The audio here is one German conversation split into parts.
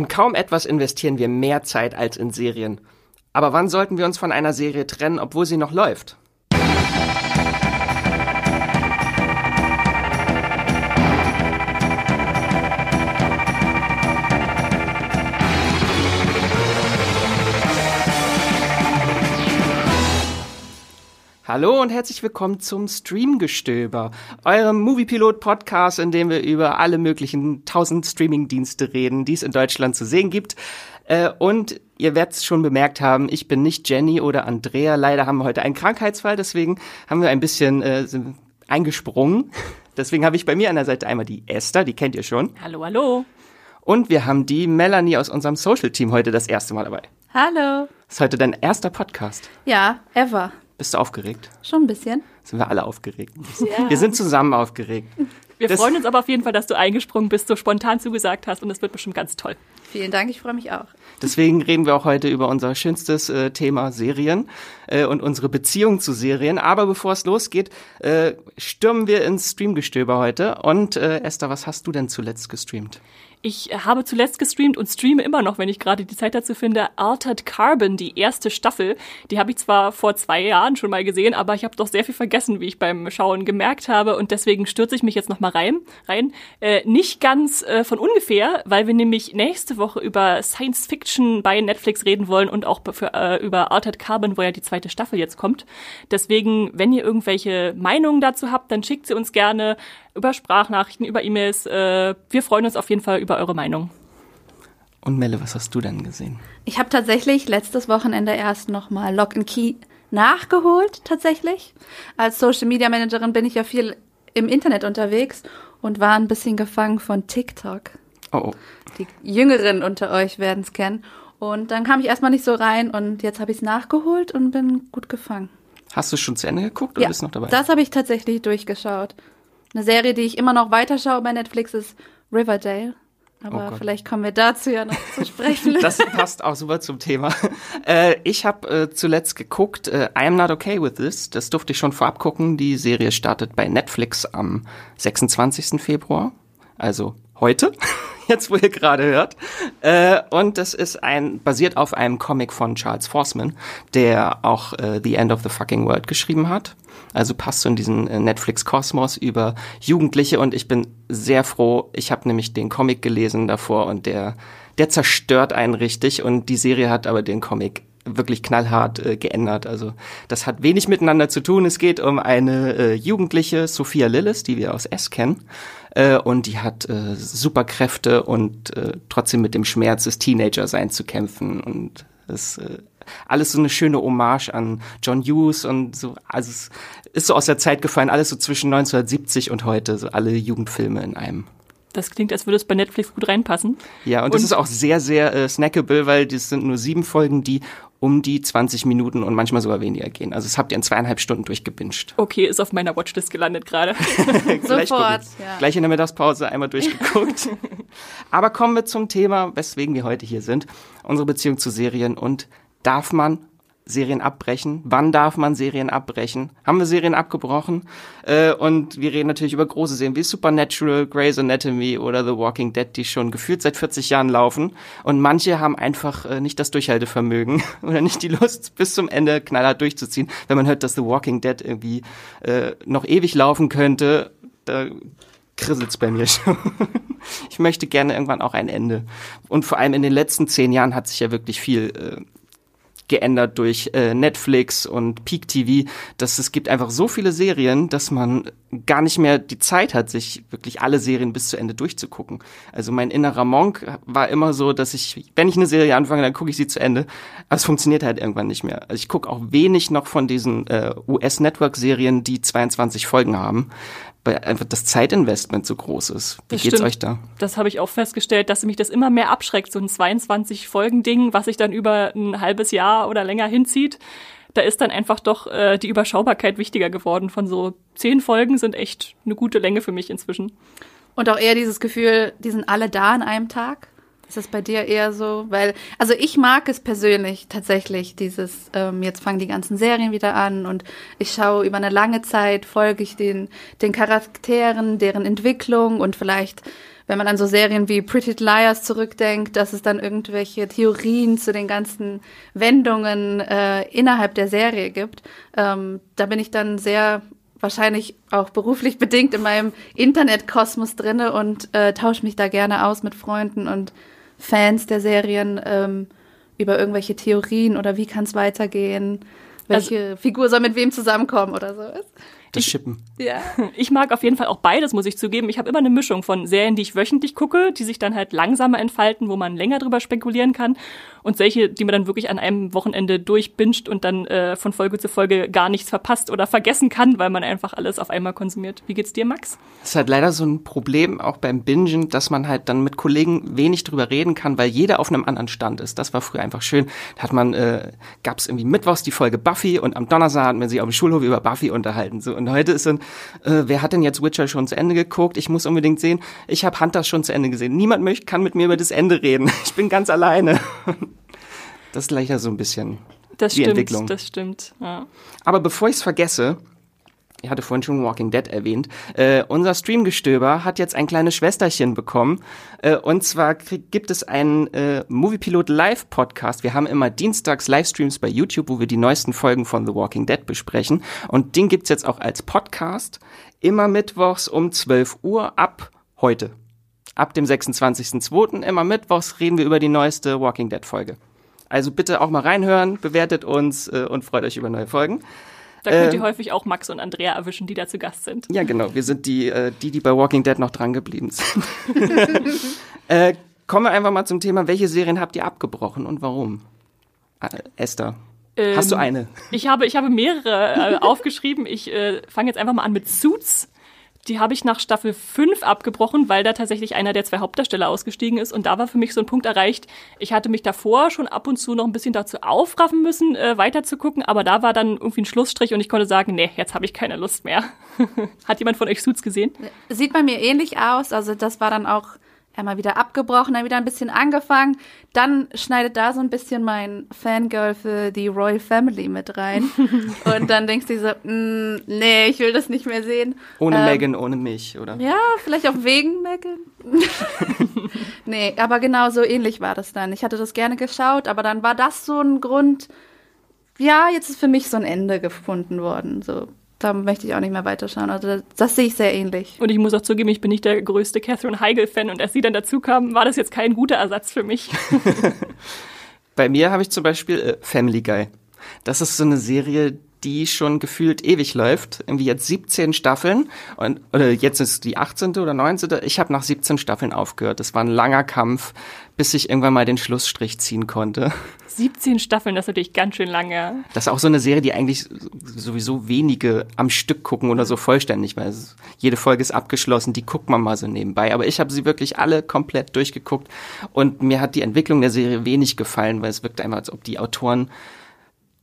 In kaum etwas investieren wir mehr Zeit als in Serien. Aber wann sollten wir uns von einer Serie trennen, obwohl sie noch läuft? Hallo und herzlich willkommen zum Streamgestöber, eurem Moviepilot-Podcast, in dem wir über alle möglichen tausend Streamingdienste reden, die es in Deutschland zu sehen gibt. Äh, und ihr werdet es schon bemerkt haben, ich bin nicht Jenny oder Andrea. Leider haben wir heute einen Krankheitsfall, deswegen haben wir ein bisschen äh, eingesprungen. Deswegen habe ich bei mir an der Seite einmal die Esther, die kennt ihr schon. Hallo, hallo. Und wir haben die Melanie aus unserem Social-Team heute das erste Mal dabei. Hallo. Das ist heute dein erster Podcast. Ja, ever. Bist du aufgeregt? Schon ein bisschen. Sind wir alle aufgeregt? Ja. Wir sind zusammen aufgeregt. Wir das freuen uns aber auf jeden Fall, dass du eingesprungen bist, so spontan zugesagt hast und es wird bestimmt ganz toll. Vielen Dank, ich freue mich auch. Deswegen reden wir auch heute über unser schönstes äh, Thema Serien äh, und unsere Beziehung zu Serien. Aber bevor es losgeht, äh, stürmen wir ins Streamgestöber heute. Und äh, Esther, was hast du denn zuletzt gestreamt? Ich habe zuletzt gestreamt und streame immer noch, wenn ich gerade die Zeit dazu finde, Altered Carbon, die erste Staffel. Die habe ich zwar vor zwei Jahren schon mal gesehen, aber ich habe doch sehr viel vergessen, wie ich beim Schauen gemerkt habe. Und deswegen stürze ich mich jetzt noch mal rein. rein. Äh, nicht ganz äh, von ungefähr, weil wir nämlich nächste Woche über Science Fiction bei Netflix reden wollen und auch für, äh, über Altered Carbon, wo ja die zweite Staffel jetzt kommt. Deswegen, wenn ihr irgendwelche Meinungen dazu habt, dann schickt sie uns gerne über Sprachnachrichten, über E-Mails. Äh, wir freuen uns auf jeden Fall über eure Meinung. Und Melle, was hast du denn gesehen? Ich habe tatsächlich letztes Wochenende erst nochmal Lock and Key nachgeholt, tatsächlich. Als Social Media Managerin bin ich ja viel im Internet unterwegs und war ein bisschen gefangen von TikTok. Oh, oh. Die Jüngeren unter euch werden es kennen. Und dann kam ich erstmal nicht so rein und jetzt habe ich es nachgeholt und bin gut gefangen. Hast du schon zu Ende geguckt oder ja, bist du noch dabei? Das habe ich tatsächlich durchgeschaut. Eine Serie, die ich immer noch weiterschaue bei Netflix, ist Riverdale. Aber oh vielleicht kommen wir dazu ja noch zu sprechen. das passt auch super zum Thema. Äh, ich habe äh, zuletzt geguckt, äh, I am not okay with this. Das durfte ich schon vorab gucken. Die Serie startet bei Netflix am 26. Februar. Also heute, jetzt wo ihr gerade hört. Äh, und das ist ein, basiert auf einem Comic von Charles Forsman, der auch äh, The End of the Fucking World geschrieben hat. Also passt so in diesen äh, Netflix-Kosmos über Jugendliche und ich bin sehr froh. Ich habe nämlich den Comic gelesen davor und der, der zerstört einen richtig und die Serie hat aber den Comic wirklich knallhart äh, geändert. Also das hat wenig miteinander zu tun. Es geht um eine äh, Jugendliche, Sophia Lillis, die wir aus S kennen. Äh, und die hat äh, Superkräfte und äh, trotzdem mit dem Schmerz des Teenager-Seins zu kämpfen. Und es äh, alles so eine schöne Hommage an John Hughes und so, also es ist so aus der Zeit gefallen, alles so zwischen 1970 und heute, so alle Jugendfilme in einem. Das klingt, als würde es bei Netflix gut reinpassen. Ja, und, und das ist auch sehr, sehr äh, snackable, weil das sind nur sieben Folgen, die um die 20 Minuten und manchmal sogar weniger gehen. Also das habt ihr in zweieinhalb Stunden durchgebinged. Okay, ist auf meiner Watchlist gelandet gerade. Sofort. Ja. Gleich in der Mittagspause einmal durchgeguckt. Aber kommen wir zum Thema, weswegen wir heute hier sind. Unsere Beziehung zu Serien und darf man Serien abbrechen? Wann darf man Serien abbrechen? Haben wir Serien abgebrochen? Äh, und wir reden natürlich über große Serien wie Supernatural, Grey's Anatomy oder The Walking Dead, die schon gefühlt seit 40 Jahren laufen. Und manche haben einfach äh, nicht das Durchhaltevermögen oder nicht die Lust, bis zum Ende knallhart durchzuziehen. Wenn man hört, dass The Walking Dead irgendwie äh, noch ewig laufen könnte, da krisselt's bei mir schon. ich möchte gerne irgendwann auch ein Ende. Und vor allem in den letzten zehn Jahren hat sich ja wirklich viel äh, geändert durch äh, Netflix und Peak TV, dass es gibt einfach so viele Serien, dass man gar nicht mehr die Zeit hat, sich wirklich alle Serien bis zu Ende durchzugucken. Also mein innerer Monk war immer so, dass ich, wenn ich eine Serie anfange, dann gucke ich sie zu Ende. Aber es funktioniert halt irgendwann nicht mehr. Also ich gucke auch wenig noch von diesen äh, US-Network-Serien, die 22 Folgen haben, weil einfach das Zeitinvestment so groß ist. Wie das geht's stimmt. euch da? Das habe ich auch festgestellt, dass mich das immer mehr abschreckt, so ein 22-Folgen-Ding, was sich dann über ein halbes Jahr oder länger hinzieht. Da ist dann einfach doch äh, die Überschaubarkeit wichtiger geworden. Von so zehn Folgen sind echt eine gute Länge für mich inzwischen. Und auch eher dieses Gefühl, die sind alle da an einem Tag? Ist das bei dir eher so? Weil, also ich mag es persönlich tatsächlich, dieses, ähm, jetzt fangen die ganzen Serien wieder an und ich schaue über eine lange Zeit, folge ich den, den Charakteren, deren Entwicklung und vielleicht wenn man an so Serien wie Pretty Liars zurückdenkt, dass es dann irgendwelche Theorien zu den ganzen Wendungen äh, innerhalb der Serie gibt. Ähm, da bin ich dann sehr wahrscheinlich auch beruflich bedingt in meinem Internetkosmos drinne und äh, tausche mich da gerne aus mit Freunden und Fans der Serien ähm, über irgendwelche Theorien oder wie kann es weitergehen, welche also, Figur soll mit wem zusammenkommen oder so. Das Schippen. Ja. Ich mag auf jeden Fall auch beides, muss ich zugeben. Ich habe immer eine Mischung von Serien, die ich wöchentlich gucke, die sich dann halt langsamer entfalten, wo man länger drüber spekulieren kann und solche, die man dann wirklich an einem Wochenende durchbinscht und dann äh, von Folge zu Folge gar nichts verpasst oder vergessen kann, weil man einfach alles auf einmal konsumiert. Wie geht's dir, Max? Das ist halt leider so ein Problem auch beim Bingen, dass man halt dann mit Kollegen wenig drüber reden kann, weil jeder auf einem anderen Stand ist. Das war früher einfach schön. Da hat man, äh, gab es irgendwie mittwochs die Folge Buffy und am Donnerstag hat man sich auf dem Schulhof über Buffy unterhalten. So, und heute ist dann, äh, wer hat denn jetzt Witcher schon zu Ende geguckt? Ich muss unbedingt sehen. Ich habe Hunter schon zu Ende gesehen. Niemand möchte, kann mit mir über das Ende reden. Ich bin ganz alleine. Das ist leider so ein bisschen das die stimmt, Entwicklung. Das stimmt, ja. Aber bevor ich es vergesse, ich hatte vorhin schon Walking Dead erwähnt, äh, unser Streamgestöber hat jetzt ein kleines Schwesterchen bekommen. Äh, und zwar gibt es einen äh, Moviepilot Live Podcast. Wir haben immer dienstags Livestreams bei YouTube, wo wir die neuesten Folgen von The Walking Dead besprechen. Und den gibt's jetzt auch als Podcast. Immer mittwochs um 12 Uhr ab heute. Ab dem 26.02. immer mittwochs reden wir über die neueste Walking Dead Folge. Also bitte auch mal reinhören, bewertet uns äh, und freut euch über neue Folgen. Da könnt ihr ähm, häufig auch Max und Andrea erwischen, die da zu Gast sind. Ja, genau. Wir sind die, äh, die, die bei Walking Dead noch dran geblieben sind. äh, kommen wir einfach mal zum Thema, welche Serien habt ihr abgebrochen und warum? Äh, Esther. Ähm, Hast du eine? Ich habe, ich habe mehrere äh, aufgeschrieben. Ich äh, fange jetzt einfach mal an mit Suits. Die habe ich nach Staffel 5 abgebrochen, weil da tatsächlich einer der zwei Hauptdarsteller ausgestiegen ist. Und da war für mich so ein Punkt erreicht. Ich hatte mich davor schon ab und zu noch ein bisschen dazu aufraffen müssen, äh, weiter zu gucken. Aber da war dann irgendwie ein Schlussstrich und ich konnte sagen, nee, jetzt habe ich keine Lust mehr. Hat jemand von euch Suits gesehen? Sieht bei mir ähnlich aus. Also das war dann auch einmal wieder abgebrochen, dann wieder ein bisschen angefangen. Dann schneidet da so ein bisschen mein Fangirl für die Royal Family mit rein. und dann denkst du so, mm, nee, ich will das nicht mehr sehen. Ohne ähm, Megan, ohne mich, oder? Ja, vielleicht auch wegen Megan. nee, aber genau so ähnlich war das dann. Ich hatte das gerne geschaut, aber dann war das so ein Grund, ja, jetzt ist für mich so ein Ende gefunden worden. So, da möchte ich auch nicht mehr weiterschauen. Also das, das, sehe ich sehr ähnlich. Und ich muss auch zugeben, ich bin nicht der größte Catherine Heigl-Fan und als sie dann dazu kam, war das jetzt kein guter Ersatz für mich. Bei mir habe ich zum Beispiel äh, Family Guy. Das ist so eine Serie, die schon gefühlt ewig läuft. Irgendwie jetzt 17 Staffeln und oder jetzt ist die 18. oder 19. Ich habe nach 17 Staffeln aufgehört. Das war ein langer Kampf, bis ich irgendwann mal den Schlussstrich ziehen konnte. 17 Staffeln, das ist natürlich ganz schön lange. Das ist auch so eine Serie, die eigentlich sowieso wenige am Stück gucken oder so vollständig, weil jede Folge ist abgeschlossen, die guckt man mal so nebenbei. Aber ich habe sie wirklich alle komplett durchgeguckt und mir hat die Entwicklung der Serie wenig gefallen, weil es wirkt einmal, als ob die Autoren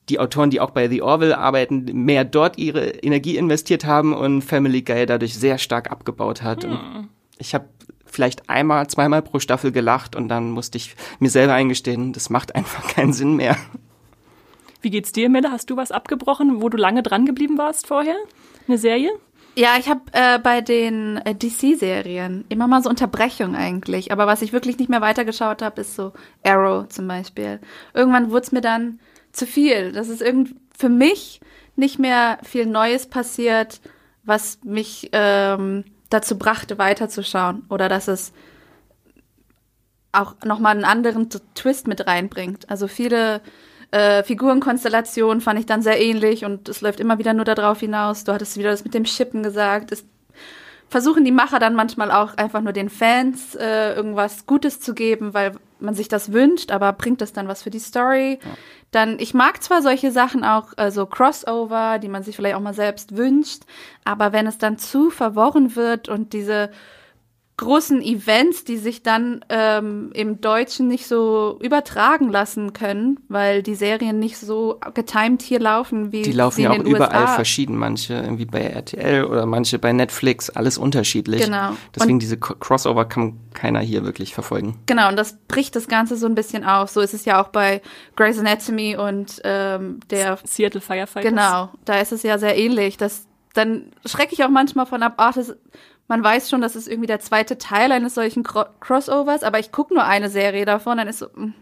die Autoren, die auch bei The Orville arbeiten, mehr dort ihre Energie investiert haben und Family Guy dadurch sehr stark abgebaut hat. Hm. ich habe vielleicht einmal, zweimal pro Staffel gelacht und dann musste ich mir selber eingestehen, das macht einfach keinen Sinn mehr. Wie geht's dir, Melle? Hast du was abgebrochen, wo du lange dran geblieben warst vorher? Eine Serie? Ja, ich habe äh, bei den äh, DC-Serien immer mal so Unterbrechung eigentlich. Aber was ich wirklich nicht mehr weitergeschaut habe, ist so Arrow zum Beispiel. Irgendwann wurde es mir dann zu viel. Das ist irgendwie für mich nicht mehr viel Neues passiert, was mich ähm, dazu brachte, weiterzuschauen. Oder dass es auch nochmal einen anderen Twist mit reinbringt. Also viele äh, Figurenkonstellationen fand ich dann sehr ähnlich und es läuft immer wieder nur darauf hinaus. Du hattest wieder das mit dem Schippen gesagt. Es versuchen die Macher dann manchmal auch einfach nur den Fans äh, irgendwas Gutes zu geben, weil man sich das wünscht, aber bringt das dann was für die Story? Ja. Dann, ich mag zwar solche Sachen auch, äh, so Crossover, die man sich vielleicht auch mal selbst wünscht, aber wenn es dann zu verworren wird und diese großen Events, die sich dann ähm, im Deutschen nicht so übertragen lassen können, weil die Serien nicht so getimed hier laufen wie die laufen ja auch überall USA. verschieden, manche irgendwie bei RTL oder manche bei Netflix, alles unterschiedlich. Genau. Deswegen und diese Crossover kann keiner hier wirklich verfolgen. Genau, und das bricht das Ganze so ein bisschen auf. So ist es ja auch bei Grey's Anatomy und ähm, der Seattle Firefighters. Genau, da ist es ja sehr ähnlich. Das dann schrecke ich auch manchmal von ab, ach, das man weiß schon, das ist irgendwie der zweite Teil eines solchen Cro Crossovers, aber ich gucke nur eine Serie davon, dann ist so, mm,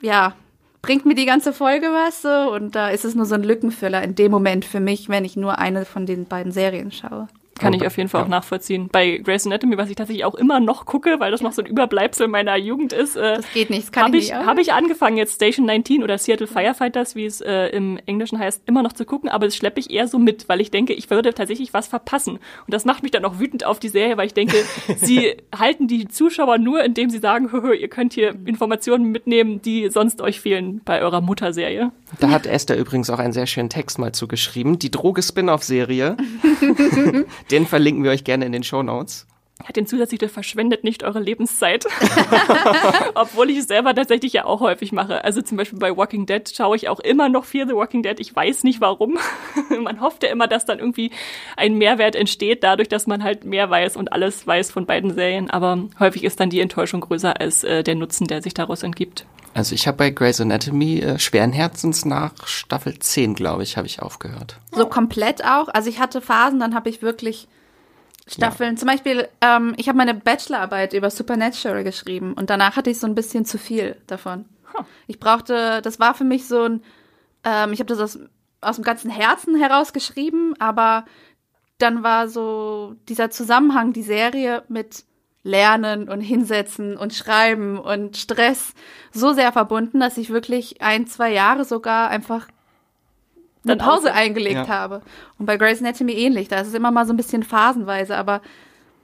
ja, bringt mir die ganze Folge was so und da ist es nur so ein Lückenfüller in dem Moment für mich, wenn ich nur eine von den beiden Serien schaue. Kann ich auf jeden Fall auch nachvollziehen. Bei Grey's Anatomy, was ich tatsächlich auch immer noch gucke, weil das noch so ein Überbleibsel meiner Jugend ist. Äh, das geht nicht, das kann habe ich ich, nicht. hab ich angefangen, jetzt Station 19 oder Seattle Firefighters, wie es äh, im Englischen heißt, immer noch zu gucken, aber das schleppe ich eher so mit, weil ich denke, ich würde tatsächlich was verpassen. Und das macht mich dann auch wütend auf die Serie, weil ich denke, sie halten die Zuschauer nur, indem sie sagen, hö, hö, ihr könnt hier Informationen mitnehmen, die sonst euch fehlen bei eurer Mutterserie. Da hat Esther übrigens auch einen sehr schönen Text mal zugeschrieben. Die Droge-Spin-Off-Serie. Den verlinken wir euch gerne in den Show Notes. Hat den Zusatztitel verschwendet nicht eure Lebenszeit. Obwohl ich es selber tatsächlich ja auch häufig mache. Also zum Beispiel bei Walking Dead schaue ich auch immer noch Fear the Walking Dead. Ich weiß nicht warum. man hofft ja immer, dass dann irgendwie ein Mehrwert entsteht, dadurch, dass man halt mehr weiß und alles weiß von beiden Serien. Aber häufig ist dann die Enttäuschung größer als äh, der Nutzen, der sich daraus entgibt. Also ich habe bei Grey's Anatomy äh, schweren Herzens nach Staffel 10, glaube ich, habe ich aufgehört. So komplett auch. Also ich hatte Phasen, dann habe ich wirklich Staffeln. Zum Beispiel, ähm, ich habe meine Bachelorarbeit über Supernatural geschrieben und danach hatte ich so ein bisschen zu viel davon. Ich brauchte, das war für mich so ein, ähm, ich habe das aus, aus dem ganzen Herzen heraus geschrieben, aber dann war so dieser Zusammenhang, die Serie mit Lernen und Hinsetzen und Schreiben und Stress so sehr verbunden, dass ich wirklich ein, zwei Jahre sogar einfach Dann Pause eingelegt Ja. habe. Und bei Grey's Anatomy ähnlich. Da ist es immer mal so ein bisschen phasenweise, aber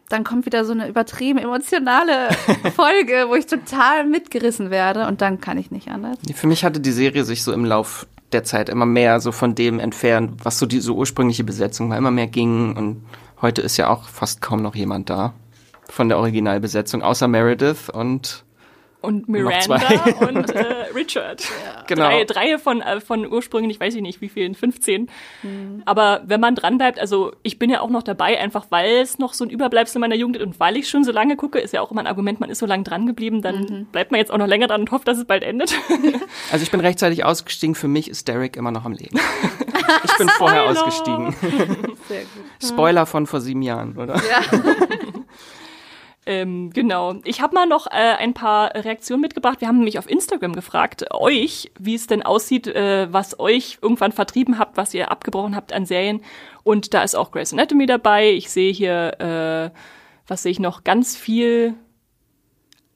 dann kommt wieder so eine übertrieben emotionale Folge, wo ich total mitgerissen werde und dann kann ich nicht anders. Für mich hatte die Serie sich so im Lauf der Zeit immer mehr so von dem entfernt, was so diese ursprüngliche Besetzung war, immer mehr ging und heute ist ja auch fast kaum noch jemand da von der Originalbesetzung, außer Meredith und Und Miranda und äh, Richard. Genau. Drei, drei von, äh, von ursprünglich, ich weiß ich nicht, wie vielen, 15. Aber wenn man dranbleibt, also ich bin ja auch noch dabei, einfach weil es noch so ein Überbleibsel meiner Jugend ist und weil ich schon so lange gucke, ist ja auch immer ein Argument, man ist so lange dran geblieben, dann bleibt man jetzt auch noch länger dran und hofft, dass es bald endet. also ich bin rechtzeitig ausgestiegen, für mich ist Derek immer noch am Leben. Ich bin vorher Spoiler. ausgestiegen. Sehr gut. Spoiler von vor sieben Jahren, oder? Ähm, genau. Ich habe mal noch äh, ein paar Reaktionen mitgebracht. Wir haben nämlich auf Instagram gefragt, euch, wie es denn aussieht, äh, was euch irgendwann vertrieben habt, was ihr abgebrochen habt an Serien. Und da ist auch Grey's Anatomy dabei. Ich sehe hier, äh, was sehe ich noch, ganz viel.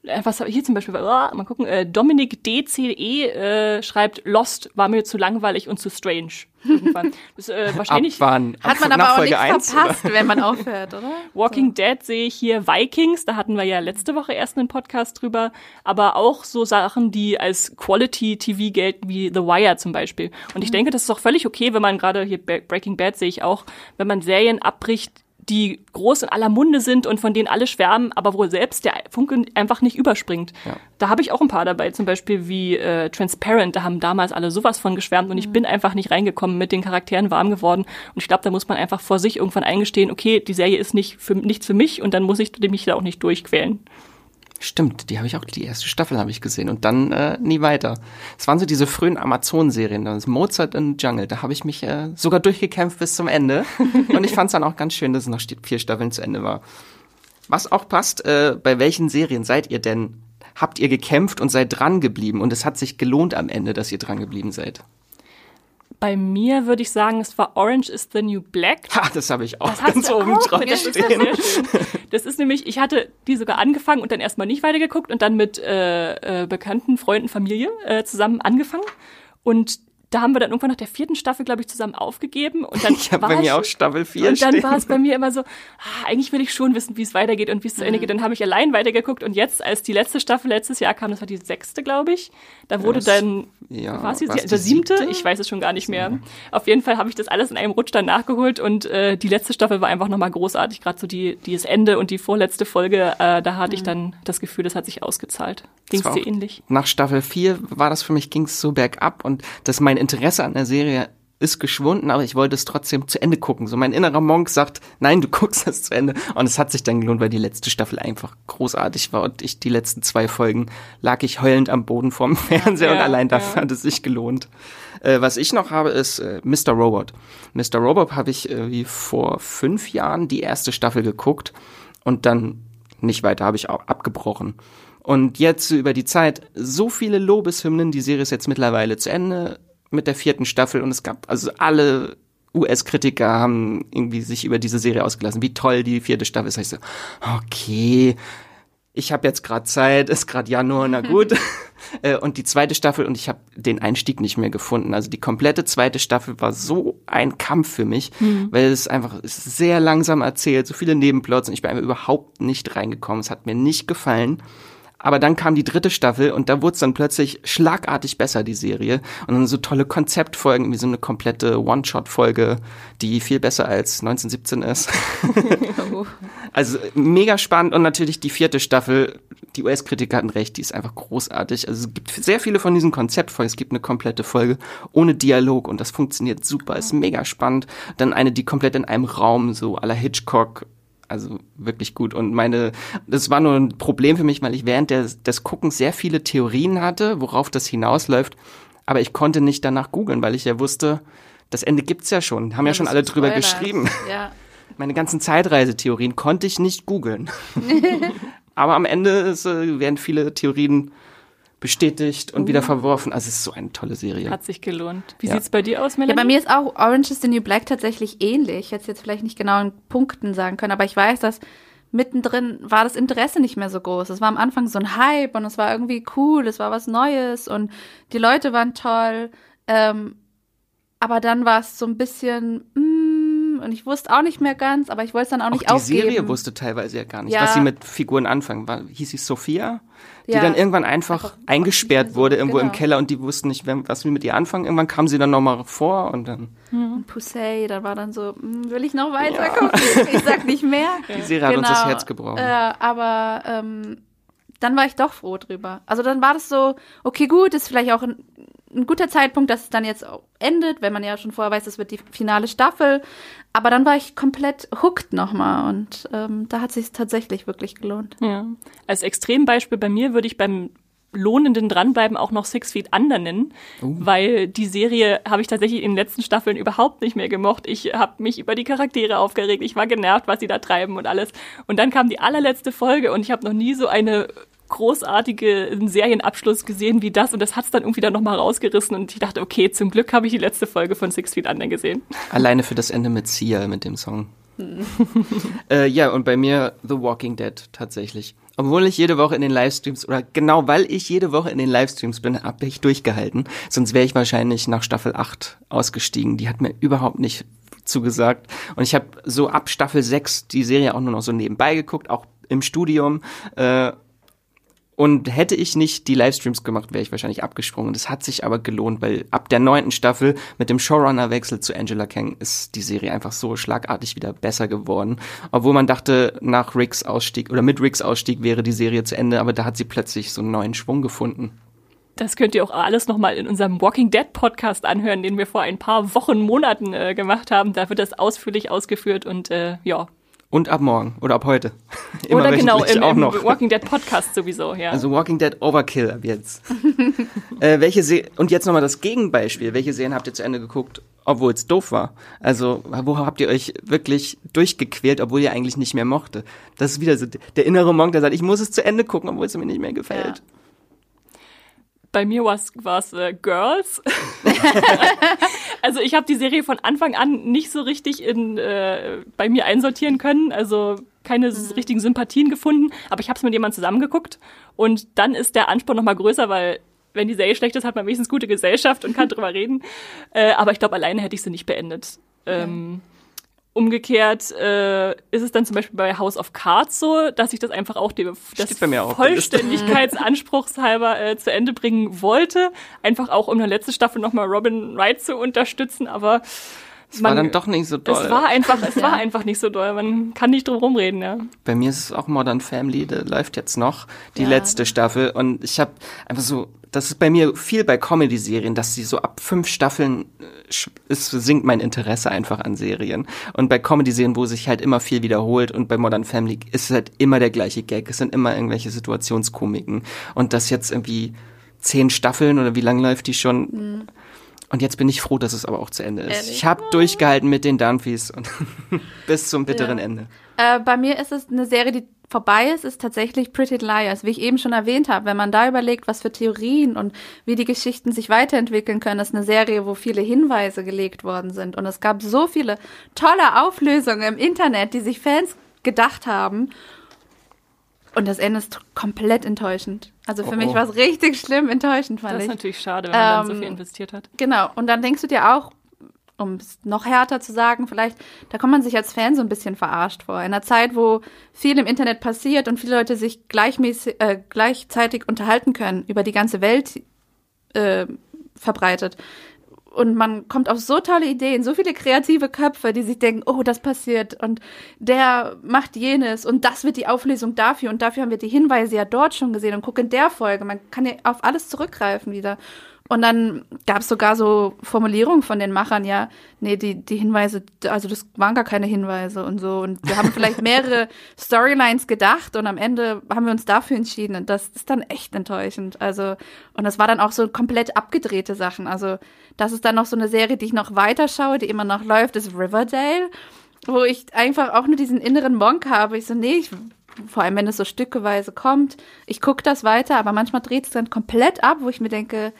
Was hier zum Beispiel? Ah, mal gucken. Äh, Dominik DCE äh, schreibt, Lost war mir zu langweilig und zu strange. Irgendwann. Das, äh, Ab wahrscheinlich wann? Hat Ab man aber auch nichts 1, verpasst, wenn man aufhört, oder? Walking Dead sehe ich hier Vikings, da hatten wir ja letzte Woche erst einen Podcast drüber, aber auch so Sachen, die als Quality TV gelten, wie The Wire zum Beispiel. Und ich denke, das ist auch völlig okay, wenn man gerade hier Breaking Bad sehe ich auch, wenn man Serien abbricht, die groß in aller Munde sind und von denen alle schwärmen, aber wo selbst der Funke einfach nicht überspringt. Ja. Da habe ich auch ein paar dabei, zum Beispiel wie äh, Transparent, da haben damals alle sowas von geschwärmt und ich bin einfach nicht reingekommen, mit den Charakteren warm geworden. Und ich glaube, da muss man einfach vor sich irgendwann eingestehen, okay, die Serie ist nicht für, nichts für mich und dann muss ich mich da auch nicht durchquälen. Stimmt, die habe ich auch, die erste Staffel habe ich gesehen und dann äh, nie weiter. Es waren so diese frühen Amazon-Serien, das Mozart in Jungle, da habe ich mich äh, sogar durchgekämpft bis zum Ende und ich fand es dann auch ganz schön, dass es noch vier Staffeln zu Ende war. Was auch passt, äh, bei welchen Serien seid ihr denn? Habt ihr gekämpft und seid dran geblieben und es hat sich gelohnt am Ende, dass ihr dran geblieben seid? Bei mir würde ich sagen, es war Orange is the New Black. Ha, das habe ich auch Das ganz oben auch drauf das ist stehen. schön. Das ist nämlich, ich hatte die sogar angefangen und dann erstmal nicht weitergeguckt und dann mit äh, äh, bekannten Freunden, Familie äh, zusammen angefangen. Und da haben wir dann irgendwann nach der vierten Staffel, glaube ich, zusammen aufgegeben. Und dann Ich habe bei es- mir auch Staffel 4 und dann war es bei mir immer so, ah, eigentlich will ich schon wissen, wie es weitergeht und wie es zu Ende geht. Dann habe ich allein weitergeguckt und jetzt, als die letzte Staffel letztes Jahr kam, das war die sechste, glaube ich, da wurde das- dann, ja, war es die, die siebte? siebte? Ich weiß es schon gar nicht mehr. Auf jeden Fall habe ich das alles in einem Rutsch dann nachgeholt und äh, die letzte Staffel war einfach nochmal großartig. Gerade so die, dieses Ende und die vorletzte Folge, äh, da hatte ich dann das Gefühl, das hat sich ausgezahlt. Ging es dir ähnlich? Nach Staffel 4 war das für mich, ging es so bergab und dass mein Interesse an der Serie ist geschwunden, aber ich wollte es trotzdem zu Ende gucken. So mein innerer Monk sagt, nein, du guckst das zu Ende. Und es hat sich dann gelohnt, weil die letzte Staffel einfach großartig war und ich die letzten zwei Folgen lag ich heulend am Boden vorm Fernseher Ja, und allein dafür ja. hat es sich gelohnt. Äh, was ich noch habe, ist äh, Mr. Robot. Mr. Robot habe ich äh, wie vor fünf Jahren die erste Staffel geguckt und dann nicht weiter, habe ich auch abgebrochen. Und jetzt über die Zeit so viele Lobeshymnen, die Serie ist jetzt mittlerweile zu Ende mit der vierten Staffel und es gab also alle US-Kritiker haben irgendwie sich über diese Serie ausgelassen, wie toll die vierte Staffel ist. Da ich so, okay, ich habe jetzt gerade Zeit, ist gerade Januar, na gut. Äh, und die zweite Staffel und ich habe den Einstieg nicht mehr gefunden. Also die komplette zweite Staffel war so ein Kampf für mich, weil es einfach es sehr langsam erzählt, so viele Nebenplots und ich bin einfach überhaupt nicht reingekommen. Es hat mir nicht gefallen. Aber dann kam die dritte Staffel und da wurde es dann plötzlich schlagartig besser, die Serie. Und dann so tolle Konzeptfolgen, wie so eine komplette One-Shot-Folge, die viel besser als 1917 ist. Also mega spannend und natürlich die vierte Staffel. Die US-Kritiker hatten recht, die ist einfach großartig. Also es gibt sehr viele von diesen Konzeptfolgen. Es gibt eine komplette Folge ohne Dialog und das funktioniert super, ist mega spannend. Dann eine, die komplett in einem Raum, so à la Hitchcock. Also wirklich gut. Und meine, das war nur ein Problem für mich, weil ich während des, des Guckens sehr viele Theorien hatte, worauf das hinausläuft. Aber ich konnte nicht danach googeln, weil ich ja wusste, das Ende gibt's ja schon. Haben ja, schon das alle drüber Spoilers. geschrieben Ja. meine ganzen Zeitreisetheorien konnte ich nicht googeln. Aber am Ende ist, äh, werden viele Theorien bestätigt und wieder verworfen. Also es ist so eine tolle Serie. Hat sich gelohnt. Wie Ja. sieht's bei dir aus, Ja, Melanie? bei mir ist auch Orange is the New Black tatsächlich ähnlich. Ich hätte es jetzt vielleicht nicht genau in Punkten sagen können, aber ich weiß, dass mittendrin war das Interesse nicht mehr so groß. Es war am Anfang so ein Hype und es war irgendwie cool, es war was Neues und die Leute waren toll. Ähm, aber dann war es so ein bisschen, mm, und ich wusste auch nicht mehr ganz, aber ich wollte es dann auch Auch nicht die aufgeben. Serie wusste teilweise ja gar nicht, Ja. was sie mit Figuren anfangen. War, hieß sie Sophia? Die Ja. dann irgendwann einfach, Einfach eingesperrt so, wurde irgendwo im genau. Keller und die wussten nicht, was wir mit ihr anfangen. Irgendwann kam sie dann nochmal vor und dann. Und Pusey, da war dann so, mm, will ich noch weiter gucken? Ich sag nicht mehr. Die Serie hat uns das Genau. Herz gebrochen. Äh, aber ähm, dann war ich doch froh drüber. Also dann war das so, okay, gut, ist vielleicht auch ein, ein guter Zeitpunkt, dass es dann jetzt endet, wenn man ja schon vorher weiß, das wird die finale Staffel. Aber dann war ich komplett hooked nochmal und ähm, da hat sich tatsächlich wirklich gelohnt. Ja. Als Extrembeispiel bei mir würde ich beim lohnenden Dranbleiben auch noch Six Feet Under nennen, weil die Serie habe ich tatsächlich in den letzten Staffeln überhaupt nicht mehr gemocht. Ich habe mich über die Charaktere aufgeregt, ich war genervt, was sie da treiben und alles. Und dann kam die allerletzte Folge und ich habe noch nie so eine großartige Serienabschluss gesehen wie das und das hat es dann irgendwie dann nochmal rausgerissen und ich dachte, okay, zum Glück habe ich die letzte Folge von Six Feet Under gesehen. Alleine für das Ende mit Sia, mit dem Song. äh, ja, und bei mir The Walking Dead tatsächlich. Obwohl ich jede Woche in den Livestreams, oder genau weil ich jede Woche in den Livestreams bin, habe ich durchgehalten. Sonst wäre ich wahrscheinlich nach Staffel 8 ausgestiegen. Die hat mir überhaupt nicht zugesagt. Und ich habe so ab Staffel 6 die Serie auch nur noch so nebenbei geguckt, auch im Studium. Äh, und hätte ich nicht die Livestreams gemacht, wäre ich wahrscheinlich abgesprungen. Das hat sich aber gelohnt, weil ab der neunten Staffel mit dem Showrunner-Wechsel zu Angela Kang ist die Serie einfach so schlagartig wieder besser geworden. Obwohl man dachte, nach Ricks Ausstieg oder mit Ricks Ausstieg wäre die Serie zu Ende, aber da hat sie plötzlich so einen neuen Schwung gefunden. Das könnt ihr auch alles nochmal in unserem Walking Dead Podcast anhören, den wir vor ein paar Wochen, Monaten äh, gemacht haben. Da wird das ausführlich ausgeführt und äh, ja. Und ab morgen oder ab heute. Immer Oder genau im, auch im noch. Walking Dead Podcast sowieso, ja. Also Walking Dead Overkill ab jetzt. äh, welche Se und jetzt nochmal das Gegenbeispiel. Welche Serien habt ihr zu Ende geguckt, obwohl es doof war? Also, wo habt ihr euch wirklich durchgequält, obwohl ihr eigentlich nicht mehr mochte? Das ist wieder so der innere Monk, der sagt, ich muss es zu Ende gucken, obwohl es mir nicht mehr gefällt. Bei mir war es äh, Girls. also ich habe die Serie von Anfang an nicht so richtig in äh, bei mir einsortieren können, also keine s- richtigen Sympathien gefunden, aber ich habe es mit jemandem zusammengeguckt und dann ist der Anspruch noch mal größer, weil wenn die Serie schlecht ist, hat man wenigstens gute Gesellschaft und kann drüber reden. Äh, aber ich glaube, alleine hätte ich sie nicht beendet. Ähm, Umgekehrt äh, ist es dann zum Beispiel bei House of Cards so, dass ich das einfach auch dem das Steht bei mir auch auf der Liste. Vollständigkeitsanspruchshalber äh, zu Ende bringen wollte. Einfach auch um in der letzten Staffel nochmal Robin Wright zu unterstützen, aber Es war dann doch nicht so doll. es war einfach, es war einfach nicht so doll. Man kann nicht drum rumreden, ja. Bei mir ist es auch Modern Family, der läuft jetzt noch, die Ja. letzte Staffel. Und ich habe einfach so das ist bei mir viel bei Comedy-Serien, dass sie so ab fünf Staffeln äh, es sinkt mein Interesse einfach an Serien. Und bei Comedy-Serien, wo sich halt immer viel wiederholt und bei Modern Family ist es halt immer der gleiche Gag, es sind immer irgendwelche Situationskomiken. Und das jetzt irgendwie zehn Staffeln oder wie lange läuft die schon? Mhm. Und jetzt bin ich froh, dass es aber auch zu Ende ist. Ehrlich? Ich habe durchgehalten mit den Dunphys und bis zum bitteren ja. Ende. Äh, bei mir ist es eine Serie, die vorbei ist, ist tatsächlich Pretty Liars. Wie ich eben schon erwähnt habe, wenn man da überlegt, was für Theorien und wie die Geschichten sich weiterentwickeln können, ist eine Serie, wo viele Hinweise gelegt worden sind. Und es gab so viele tolle Auflösungen im Internet, die sich Fans gedacht haben. Und das Ende ist komplett enttäuschend. Also für oh, mich oh. war es richtig schlimm enttäuschend, fand ich. Das ist natürlich schade, wenn man ähm, dann so viel ähm, investiert hat. Genau. Und dann denkst du dir auch, um es noch härter zu sagen, vielleicht, da kommt man sich als Fan so ein bisschen verarscht vor. In einer Zeit, wo viel im Internet passiert und viele Leute sich gleichmäßig, äh, gleichzeitig unterhalten können, über die ganze Welt äh, verbreitet. Und man kommt auf so tolle Ideen, so viele kreative Köpfe, die sich denken, oh, das passiert und der macht jenes und das wird die Auflösung dafür und dafür haben wir die Hinweise ja dort schon gesehen und guck in der Folge. Man kann ja auf alles zurückgreifen wieder. Und dann gab es sogar so Formulierungen von den Machern, ja, nee, die, die Hinweise, also das waren gar keine Hinweise und so. Und wir haben vielleicht mehrere Storylines gedacht und am Ende haben wir uns dafür entschieden. Und das ist dann echt enttäuschend. Also, und das war dann auch so komplett abgedrehte Sachen. Also, das ist dann noch so eine Serie, die ich noch weiter schaue, die immer noch läuft, ist Riverdale, wo ich einfach auch nur diesen inneren Monk habe. Ich so, nee, ich vor allem wenn es so stückeweise kommt. Ich gucke das weiter, aber manchmal dreht es dann komplett ab, wo ich mir denke,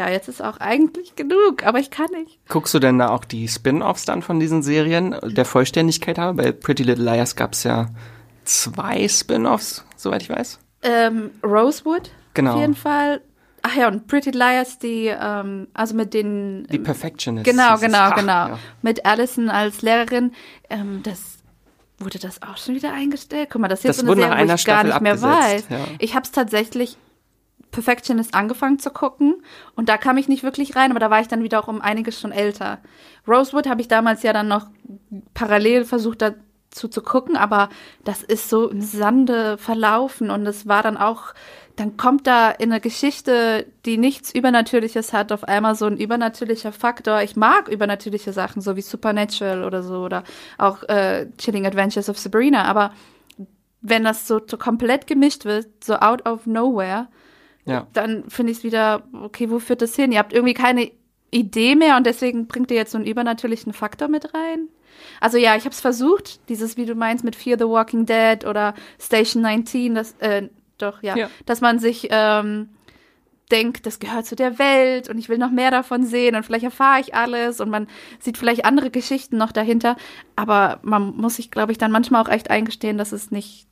ja, jetzt ist auch eigentlich genug, aber ich kann nicht. Guckst du denn da auch die Spin-offs dann von diesen Serien der Vollständigkeit haben? Bei Pretty Little Liars gab es ja zwei Spin-offs, soweit ich weiß. Ähm, Rosewood, genau. auf jeden Fall. Ach ja, und Pretty Liars, die, ähm, also mit den. Die Perfectionists. Genau, genau, Ach, genau. Ja. Mit Allison als Lehrerin. Ähm, das wurde das auch schon wieder eingestellt. Guck mal, das ist jetzt das so eine Serie, wo ich Staffel gar nicht abgesetzt, mehr weiß. Ja. Ich habe es tatsächlich Perfectionist angefangen zu gucken und da kam ich nicht wirklich rein, aber da war ich dann wieder auch um einiges schon älter. Rosewood habe ich damals ja dann noch parallel versucht dazu zu gucken, aber das ist so im Sande verlaufen und es war dann auch, dann kommt da in eine Geschichte, die nichts Übernatürliches hat, auf einmal so ein übernatürlicher Faktor. Ich mag übernatürliche Sachen, so wie Supernatural oder so oder auch äh, Chilling Adventures of Sabrina, aber wenn das so, komplett gemischt wird, so out of nowhere, ja. dann finde ich es wieder, okay, wo führt das hin? Ihr habt irgendwie keine Idee mehr und deswegen bringt ihr jetzt so einen übernatürlichen Faktor mit rein? Also ja, ich habe es versucht, dieses, wie du meinst, mit Fear the Walking Dead oder Station 19, das, äh, doch, ja, ja. dass man sich ähm, denkt, das gehört zu der Welt und ich will noch mehr davon sehen und vielleicht erfahre ich alles und man sieht vielleicht andere Geschichten noch dahinter, aber man muss sich, glaube ich, dann manchmal auch echt eingestehen, dass es nicht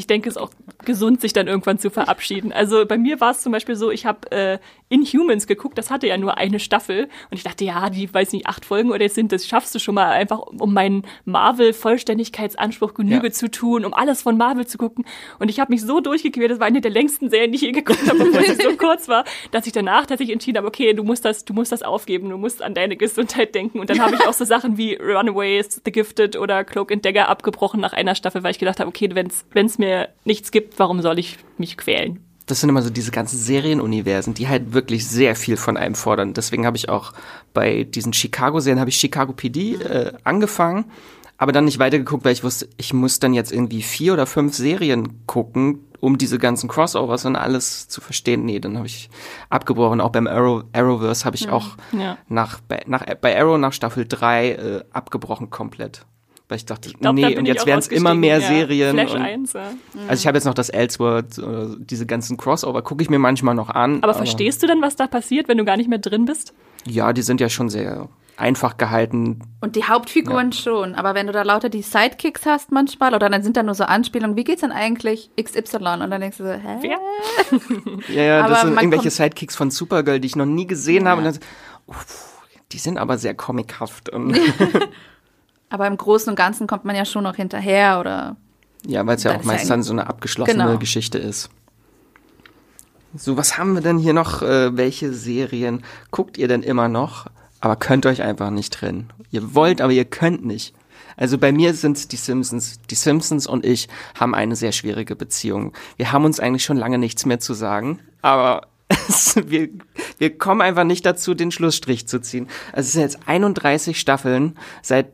ich denke, es ist auch gesund, sich dann irgendwann zu verabschieden. Also bei mir war es zum Beispiel so, ich habe äh, Inhumans geguckt, das hatte ja nur eine Staffel und ich dachte, ja, die, weiß nicht, acht Folgen oder sind, das schaffst du schon mal einfach, um meinen Marvel-Vollständigkeitsanspruch Genüge ja. zu tun, um alles von Marvel zu gucken. Und ich habe mich so durchgequält, das war eine der längsten Serien, die ich je geguckt habe, obwohl sie so kurz war, dass ich danach tatsächlich entschieden habe, okay, du musst das, du musst das aufgeben, du musst an deine Gesundheit denken. Und dann habe ich auch so Sachen wie Runaways, The Gifted oder Cloak and Dagger abgebrochen nach einer Staffel, weil ich gedacht habe, okay, wenn es mir nichts gibt, warum soll ich mich quälen? Das sind immer so diese ganzen Serienuniversen, die halt wirklich sehr viel von einem fordern. Deswegen habe ich auch bei diesen Chicago-Serien, habe ich Chicago PD äh, angefangen, aber dann nicht weitergeguckt, weil ich wusste, ich muss dann jetzt irgendwie vier oder fünf Serien gucken, um diese ganzen Crossovers und alles zu verstehen. Nee, dann habe ich abgebrochen. Auch beim Arrow, Arrowverse habe ich ja, auch ja. Nach, bei, nach, bei Arrow nach Staffel 3 äh, abgebrochen komplett weil ich dachte, ich glaub, nee, und jetzt werden es immer mehr ja, Serien. Flash und, 1, ja. Also ich habe jetzt noch das Elseworld, äh, diese ganzen Crossover, gucke ich mir manchmal noch an. Aber, aber verstehst du dann, was da passiert, wenn du gar nicht mehr drin bist? Ja, die sind ja schon sehr einfach gehalten. Und die Hauptfiguren ja. schon, aber wenn du da lauter die Sidekicks hast manchmal oder dann sind da nur so Anspielungen, wie geht's denn eigentlich XY? Und dann denkst du so, hä? Wer? ja, ja, das sind irgendwelche Sidekicks von Supergirl, die ich noch nie gesehen ja. habe. Und dann, uff, die sind aber sehr comichaft. Aber im Großen und Ganzen kommt man ja schon noch hinterher oder. Ja, weil es ja auch meist dann so eine abgeschlossene genau. Geschichte ist. So, was haben wir denn hier noch? Äh, welche Serien guckt ihr denn immer noch, aber könnt euch einfach nicht trennen? Ihr wollt, aber ihr könnt nicht. Also bei mir sind es die Simpsons. Die Simpsons und ich haben eine sehr schwierige Beziehung. Wir haben uns eigentlich schon lange nichts mehr zu sagen, aber wir, wir kommen einfach nicht dazu, den Schlussstrich zu ziehen. Also es sind jetzt 31 Staffeln. Seit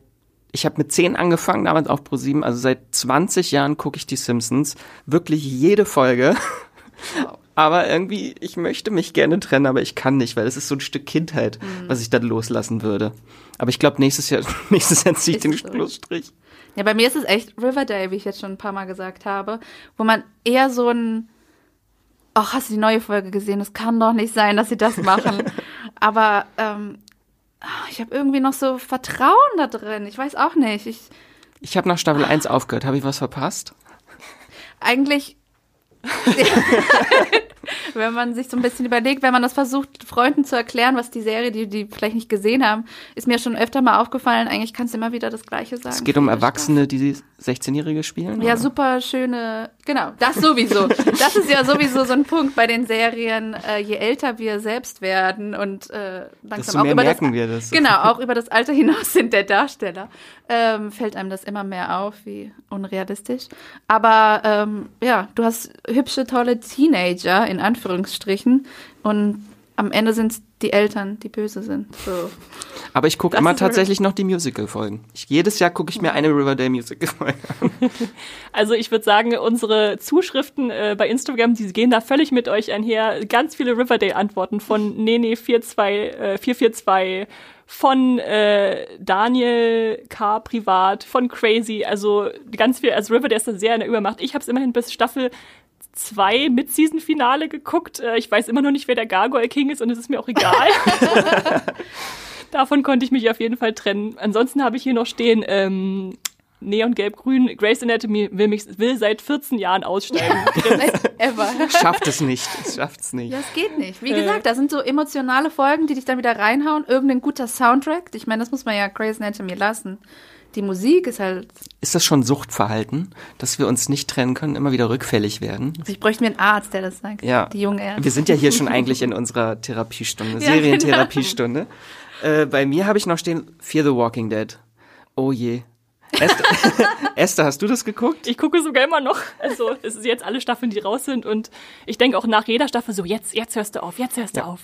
ich habe mit 10 angefangen, damals auf Pro7, also seit 20 Jahren gucke ich die Simpsons. Wirklich jede Folge. Aber irgendwie, ich möchte mich gerne trennen, aber ich kann nicht, weil es ist so ein Stück Kindheit, Mhm. was ich dann loslassen würde. Aber ich glaube, nächstes Jahr, nächstes Jahr ziehe ich den so. Schlussstrich. Ja, bei mir ist es echt Riverdale, wie ich jetzt schon ein paar Mal gesagt habe, wo man eher so ein, ach, hast du die neue Folge gesehen? Es kann doch nicht sein, dass sie das machen. Aber ähm, ich habe irgendwie noch so Vertrauen da drin. Ich weiß auch nicht. Ich Ich habe nach Staffel 1 aufgehört. Habe ich was verpasst? eigentlich, wenn man sich so ein bisschen überlegt, wenn man das versucht, Freunden zu erklären, was die Serie, die die vielleicht nicht gesehen haben, ist mir schon öfter mal aufgefallen. Eigentlich kannst du immer wieder das Gleiche sagen. Es geht um Erwachsene, die 16-Jährige spielen? Ja, oder? super schöne, genau, das sowieso. Das ist ja sowieso so ein Punkt bei den Serien, äh, je älter wir selbst werden und äh, langsam auch über merken das, wir das. Genau, auch über das Alter hinaus sind der Darsteller, ähm, fällt einem das immer mehr auf, wie unrealistisch. Aber ähm, ja, du hast hübsche, tolle Teenager, in Anführungsstrichen, und am Ende sind es die Eltern, die böse sind. So. Aber ich gucke immer tatsächlich noch die Musical-Folgen. Ich- Jedes Jahr gucke ich mir eine Riverdale-Musical-Folge an. Also ich würde sagen, unsere Zuschriften äh, bei Instagram, die gehen da völlig mit euch einher. Ganz viele Riverdale-Antworten von Nene42, äh, 442, von äh, Daniel K. privat, von Crazy. Also ganz viel, also Riverdale ist da sehr in der Übermacht. Ich habe es immerhin bis Staffel zwei Mid-Season-Finale geguckt. Äh, ich weiß immer noch nicht, wer der Gargoyle King ist und es ist mir auch egal. Davon konnte ich mich auf jeden Fall trennen. Ansonsten habe ich hier noch stehen, ähm, Neon Gelb Grün, Grey's Anatomy will, mich, will seit 14 Jahren aussteigen. Ever. Schafft es nicht. Es schafft es nicht. Ja, es geht nicht. Wie Äh. gesagt, da sind so emotionale Folgen, die dich dann wieder reinhauen. Irgendein guter Soundtrack. Ich meine, das muss man ja Grey's Anatomy lassen. Die Musik ist halt. Ist das schon Suchtverhalten, dass wir uns nicht trennen können, immer wieder rückfällig werden? Ich bräuchte mir einen Arzt, der das sagt. Ja. Die junge Ärzte. Wir sind ja hier schon eigentlich in unserer Therapiestunde, Ja, genau. Serientherapiestunde. Äh, bei mir habe ich noch stehen Fear the Walking Dead. Oh je. Esther, Esther, hast du das geguckt? Ich gucke sogar immer noch. Also es ist jetzt alle Staffeln, die raus sind und ich denke auch nach jeder Staffel so, jetzt, jetzt hörst du auf, jetzt hörst du auf.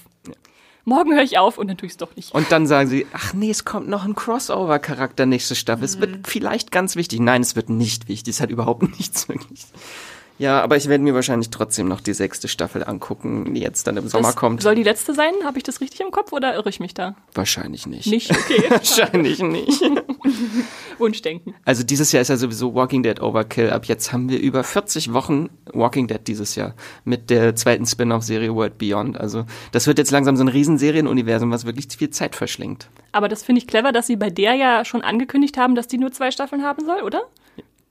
Morgen höre ich auf und dann tue ich es doch nicht. Und dann sagen sie, ach nee, es kommt noch ein Crossover-Charakter nächste Staffel. Es Mhm. wird vielleicht ganz wichtig. Nein, es wird nicht wichtig. Es hat überhaupt nichts wirklich. Ja, aber ich werde mir wahrscheinlich trotzdem noch die sechste Staffel angucken, die jetzt dann im Sommer das kommt. Soll die letzte sein? Habe ich das richtig im Kopf oder irre ich mich da? Wahrscheinlich nicht. Nicht? Okay. Wahrscheinlich nicht. Wunschdenken. Also dieses Jahr ist ja sowieso Walking Dead Overkill. Ab jetzt haben wir über 40 Wochen Walking Dead dieses Jahr mit der zweiten Spin-off-Serie World Beyond. Also das wird jetzt langsam so ein Riesenserienuniversum, was wirklich viel Zeit verschlingt. Aber das finde ich clever, dass sie bei der ja schon angekündigt haben, dass die nur zwei Staffeln haben soll, oder?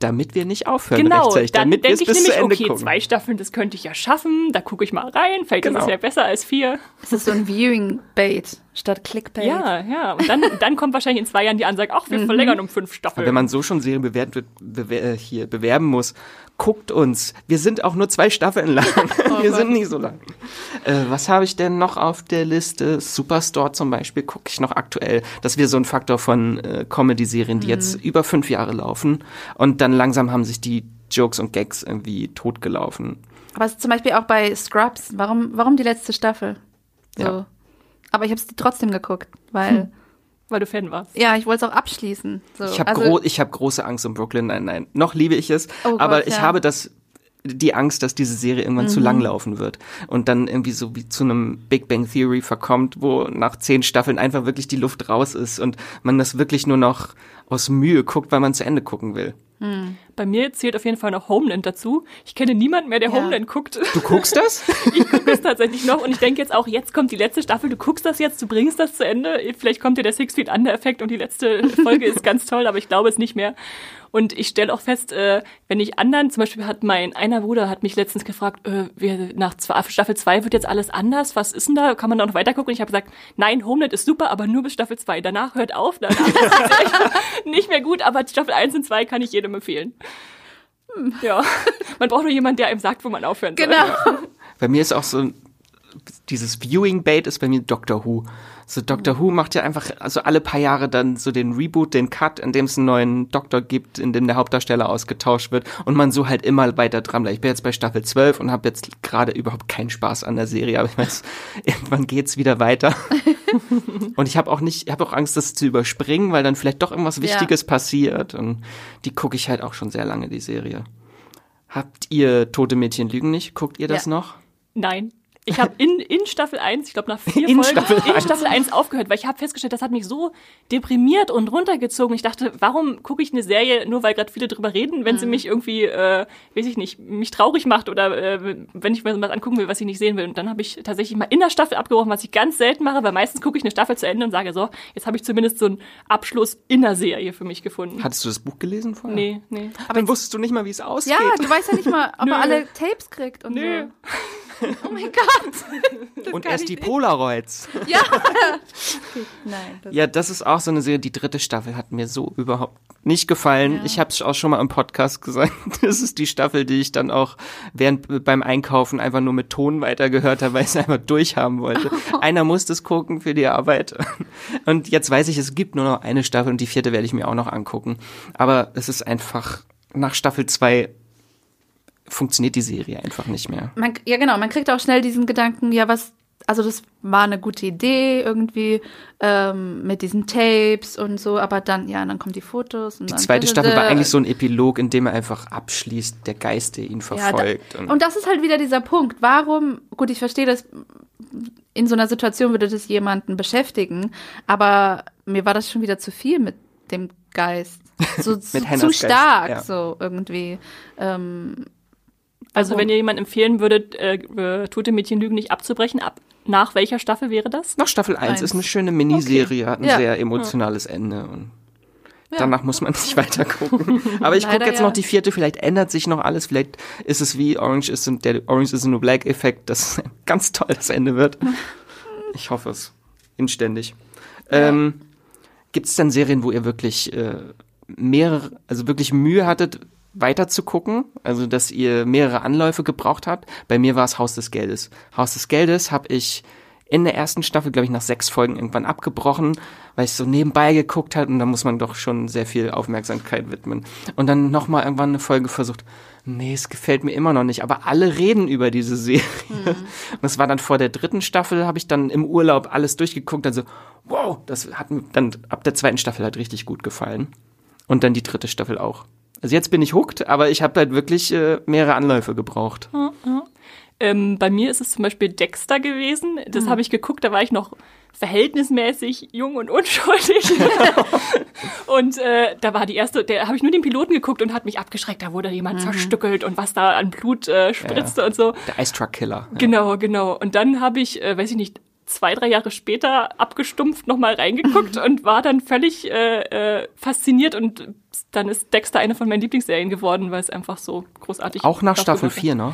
Damit wir nicht aufhören Genau, rechtzeitig, dann damit wir denke ich nämlich, okay, gucken. zwei Staffeln, das könnte ich ja schaffen, da gucke ich mal rein, vielleicht ist Genau. es ja besser als vier. Es ist so ein Viewing-Bait statt Clickbait. Ja, ja, und dann, dann kommt wahrscheinlich in zwei Jahren die Ansage, ach, wir Mhm. verlängern um fünf Staffeln. Wenn man so schon Serien bewerten wird, bewer äh, hier bewerben muss, guckt uns. Wir sind auch nur zwei Staffeln lang. Oh wir sind nicht so lang. Äh, was habe ich denn noch auf der Liste? Superstore zum Beispiel gucke ich noch aktuell. Das wäre so ein Faktor von äh, Comedy-Serien, die jetzt Mhm. über fünf Jahre laufen. Und dann langsam haben sich die Jokes und Gags irgendwie totgelaufen. Aber es ist zum Beispiel auch bei Scrubs. Warum, warum die letzte Staffel? So. Ja. Aber ich habe es trotzdem geguckt, weil, weil du Fan warst. ja, ich wollte es auch abschließen. So. Ich habe also, gro ich hab große Angst um Brooklyn. Nein, nein. Noch liebe ich es. Oh Gott, aber ich ja. habe das, die Angst, dass diese Serie irgendwann zu Mhm. lang laufen wird. Und dann irgendwie so wie zu einem Big Bang Theory verkommt, wo nach zehn Staffeln einfach wirklich die Luft raus ist und man das wirklich nur noch aus Mühe guckt, weil man zu Ende gucken will. Bei mir zählt auf jeden Fall noch Homeland dazu. Ich kenne niemanden mehr, der Ja. Homeland guckt. Du guckst das? Ich gucke es tatsächlich noch und ich denke jetzt auch, jetzt kommt die letzte Staffel, du guckst das jetzt, du bringst das zu Ende. Vielleicht kommt dir der Six Feet Under Effekt und die letzte Folge ist ganz toll, aber ich glaube es nicht mehr. Und ich stelle auch fest, äh, wenn ich anderen, zum Beispiel hat mein einer Bruder hat mich letztens gefragt, äh, wir, nach zwei, Staffel 2 wird jetzt alles anders, was ist denn da? Kann man da noch weiter gucken? Und ich habe gesagt, nein, Homeland ist super, aber nur bis Staffel 2. Danach hört auf, danach ist nicht mehr gut, aber Staffel 1 und 2 kann ich jedem empfehlen. Ja, man braucht nur jemanden, der einem sagt, wo man aufhören soll. Genau. Bei mir ist auch so dieses Viewing-Bait ist bei mir Doctor Who. So Doctor Who macht ja einfach, also alle paar Jahre dann so den Reboot, den Cut, in dem es einen neuen Doktor gibt, in dem der Hauptdarsteller ausgetauscht wird und man so halt immer weiter dran bleibt. Ich bin jetzt bei Staffel 12 und habe jetzt gerade überhaupt keinen Spaß an der Serie, aber ich weiß, irgendwann geht's wieder weiter. und ich habe auch nicht, ich habe auch Angst, das zu überspringen, weil dann vielleicht doch irgendwas Wichtiges ja. passiert und die gucke ich halt auch schon sehr lange, die Serie. Habt ihr Tote Mädchen lügen nicht? Guckt ihr das ja. noch? Nein. Ich habe in, in Staffel 1, ich glaube nach vier in Folgen, Staffel in Staffel 1 aufgehört, weil ich habe festgestellt, das hat mich so deprimiert und runtergezogen. Ich dachte, warum gucke ich eine Serie, nur weil gerade viele drüber reden, wenn mhm. sie mich irgendwie, äh, weiß ich nicht, mich traurig macht oder äh, wenn ich mir was angucken will, was ich nicht sehen will. Und dann habe ich tatsächlich mal in der Staffel abgebrochen, was ich ganz selten mache, weil meistens gucke ich eine Staffel zu Ende und sage so, jetzt habe ich zumindest so einen Abschluss in der Serie für mich gefunden. Hattest du das Buch gelesen vorher? Nee, nee. Aber dann wusstest du nicht mal, wie es ausgeht. Ja, du weißt ja nicht mal, ob er alle Tapes kriegt und Nö. so. Oh mein Gott. und erst die Polaroids. Ja. Nein. Das ja, das ist auch so eine Serie. Die dritte Staffel hat mir so überhaupt nicht gefallen. Ja. Ich habe es auch schon mal im Podcast gesagt. Das ist die Staffel, die ich dann auch während beim Einkaufen einfach nur mit Ton weitergehört habe, weil ich es einfach durchhaben wollte. Oh. Einer muss das gucken für die Arbeit. Und jetzt weiß ich, es gibt nur noch eine Staffel und die vierte werde ich mir auch noch angucken. Aber es ist einfach nach Staffel zwei funktioniert die Serie einfach nicht mehr. Man, ja, genau, man kriegt auch schnell diesen Gedanken, ja, was, also das war eine gute Idee irgendwie ähm, mit diesen Tapes und so, aber dann, ja, dann kommen die Fotos. Und die zweite Staffel war eigentlich so ein Epilog, in dem er einfach abschließt, der Geist, der ihn verfolgt. Ja, da, und, und das ist halt wieder dieser Punkt. Warum, gut, ich verstehe das, in so einer Situation würde das jemanden beschäftigen, aber mir war das schon wieder zu viel mit dem Geist. So, so zu stark, ja. so irgendwie. Ähm, also wenn ihr jemand empfehlen würdet, äh, äh, Tote Mädchen lügen nicht abzubrechen, ab nach welcher Staffel wäre das? Nach Staffel 1 ist eine schöne Miniserie, okay. hat ein ja. sehr emotionales ja. Ende und ja. danach muss man nicht weiter gucken. Aber ich gucke jetzt ja. noch die vierte, vielleicht ändert sich noch alles, vielleicht ist es wie Orange is in, der Orange is the New Black Effekt, dass ganz toll das Ende wird. Ich hoffe es. Inständig. Ähm, Gibt es denn Serien, wo ihr wirklich äh, mehrere, also wirklich Mühe hattet, weiter zu gucken, also dass ihr mehrere Anläufe gebraucht habt. Bei mir war es Haus des Geldes. Haus des Geldes habe ich in der ersten Staffel, glaube ich, nach sechs Folgen irgendwann abgebrochen, weil ich so nebenbei geguckt hat und da muss man doch schon sehr viel Aufmerksamkeit widmen. Und dann nochmal irgendwann eine Folge versucht, nee, es gefällt mir immer noch nicht, aber alle reden über diese Serie. Mhm. Das war dann vor der dritten Staffel, habe ich dann im Urlaub alles durchgeguckt, also wow, das hat mir dann ab der zweiten Staffel halt richtig gut gefallen. Und dann die dritte Staffel auch. Also jetzt bin ich hooked, aber ich habe halt wirklich äh, mehrere Anläufe gebraucht. Ja. Ähm, bei mir ist es zum Beispiel Dexter gewesen. Das mhm. habe ich geguckt, da war ich noch verhältnismäßig jung und unschuldig. und äh, da war die erste, da habe ich nur den Piloten geguckt und hat mich abgeschreckt. Da wurde jemand mhm. zerstückelt und was da an Blut äh, spritzte ja. und so. Der Ice Truck Killer. Ja. Genau, genau. Und dann habe ich, äh, weiß ich nicht, zwei, drei Jahre später abgestumpft nochmal reingeguckt und war dann völlig äh, äh, fasziniert und dann ist Dexter eine von meinen Lieblingsserien geworden, weil es einfach so großartig Auch nach Staffel 4, ne?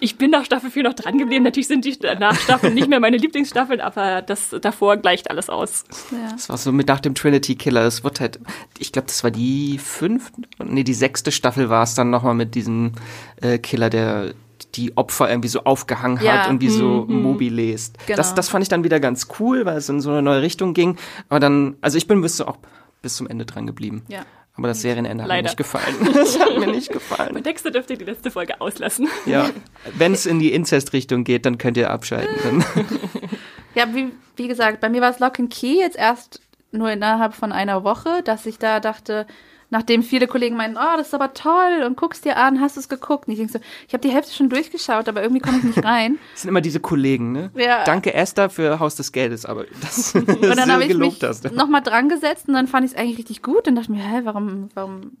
Ich bin nach Staffel 4 noch dran geblieben. Natürlich sind die nach Staffeln nicht mehr meine Lieblingsstaffeln, aber das davor gleicht alles aus. Ja. Das war so mit nach dem Trinity Killer. Es wird halt, ich glaube, das war die fünfte, nee, die sechste Staffel war es dann nochmal mit diesem äh, Killer, der die Opfer irgendwie so aufgehangen ja. hat und wie so mhm. Mobi lest. Genau. Das, das fand ich dann wieder ganz cool, weil es in so eine neue Richtung ging. Aber dann, also ich bin bis, so auch bis zum Ende dran geblieben. Ja. Aber das Serienende hat Leider. mir nicht gefallen. Das hat mir nicht gefallen. Bei Dexter dürft ihr die letzte Folge auslassen. Ja, wenn es in die Inzest-Richtung geht, dann könnt ihr abschalten. ja, wie, wie gesagt, bei mir war es Lock and Key jetzt erst nur innerhalb von einer Woche, dass ich da dachte, nachdem viele Kollegen meinen, oh, das ist aber toll und guckst dir an, hast du es geguckt? Und ich denke so, ich habe die Hälfte schon durchgeschaut, aber irgendwie komme ich nicht rein. Das sind immer diese Kollegen, ne? Ja. Danke Esther für Haus des Geldes, aber das Und dann habe ich mich nochmal dran gesetzt und dann fand ich es eigentlich richtig gut und dachte mir, hä, warum, warum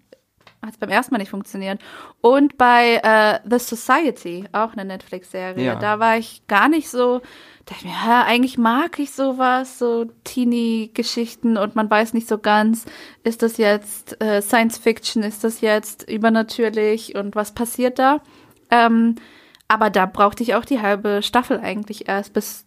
hat es beim ersten Mal nicht funktioniert. Und bei uh, The Society, auch eine Netflix-Serie, ja. da war ich gar nicht so dachte ich mir, ja, eigentlich mag ich sowas, so Teenie-Geschichten und man weiß nicht so ganz, ist das jetzt äh, Science Fiction, ist das jetzt übernatürlich und was passiert da? Ähm, aber da brauchte ich auch die halbe Staffel eigentlich erst, bis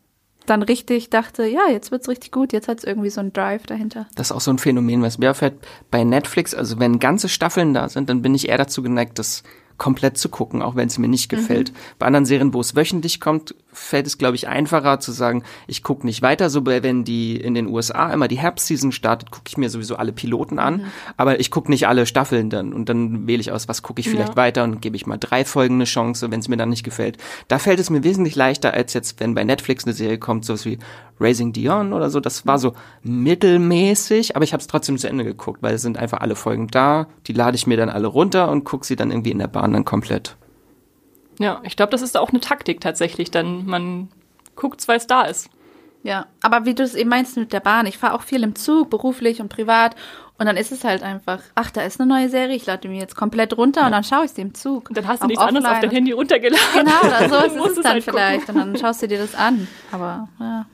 dann richtig dachte, ja, jetzt wird's richtig gut, jetzt hat's irgendwie so einen Drive dahinter. Das ist auch so ein Phänomen, was mir auffällt bei Netflix, also wenn ganze Staffeln da sind, dann bin ich eher dazu geneigt, das komplett zu gucken, auch wenn es mir nicht gefällt. Mhm. Bei anderen Serien, wo es wöchentlich kommt, fällt es, glaube ich, einfacher zu sagen, ich gucke nicht weiter. So, wenn die in den USA immer die Herbstseason startet, gucke ich mir sowieso alle Piloten an, mhm. aber ich gucke nicht alle Staffeln dann und dann wähle ich aus, was gucke ich vielleicht ja. weiter und gebe ich mal drei Folgen eine Chance, wenn es mir dann nicht gefällt. Da fällt es mir wesentlich leichter, als jetzt, wenn bei Netflix eine Serie kommt, sowas wie Raising Dion oder so. Das war so mittelmäßig, aber ich habe es trotzdem zu Ende geguckt, weil es sind einfach alle Folgen da. Die lade ich mir dann alle runter und gucke sie dann irgendwie in der Bahn dann komplett. Ja, ich glaube, das ist auch eine Taktik tatsächlich, dann man guckt, weil es da ist. Ja, aber wie du es eben meinst mit der Bahn, ich fahre auch viel im Zug, beruflich und privat. Und dann ist es halt einfach, ach, da ist eine neue Serie, ich lade die mir jetzt komplett runter ja. und dann schaue ich sie im Zug. Und dann hast du nichts anderes auf dein Handy runtergeladen. Genau, oder so ist es dann halt vielleicht. Gucken. Und dann schaust du dir das an. Aber ja.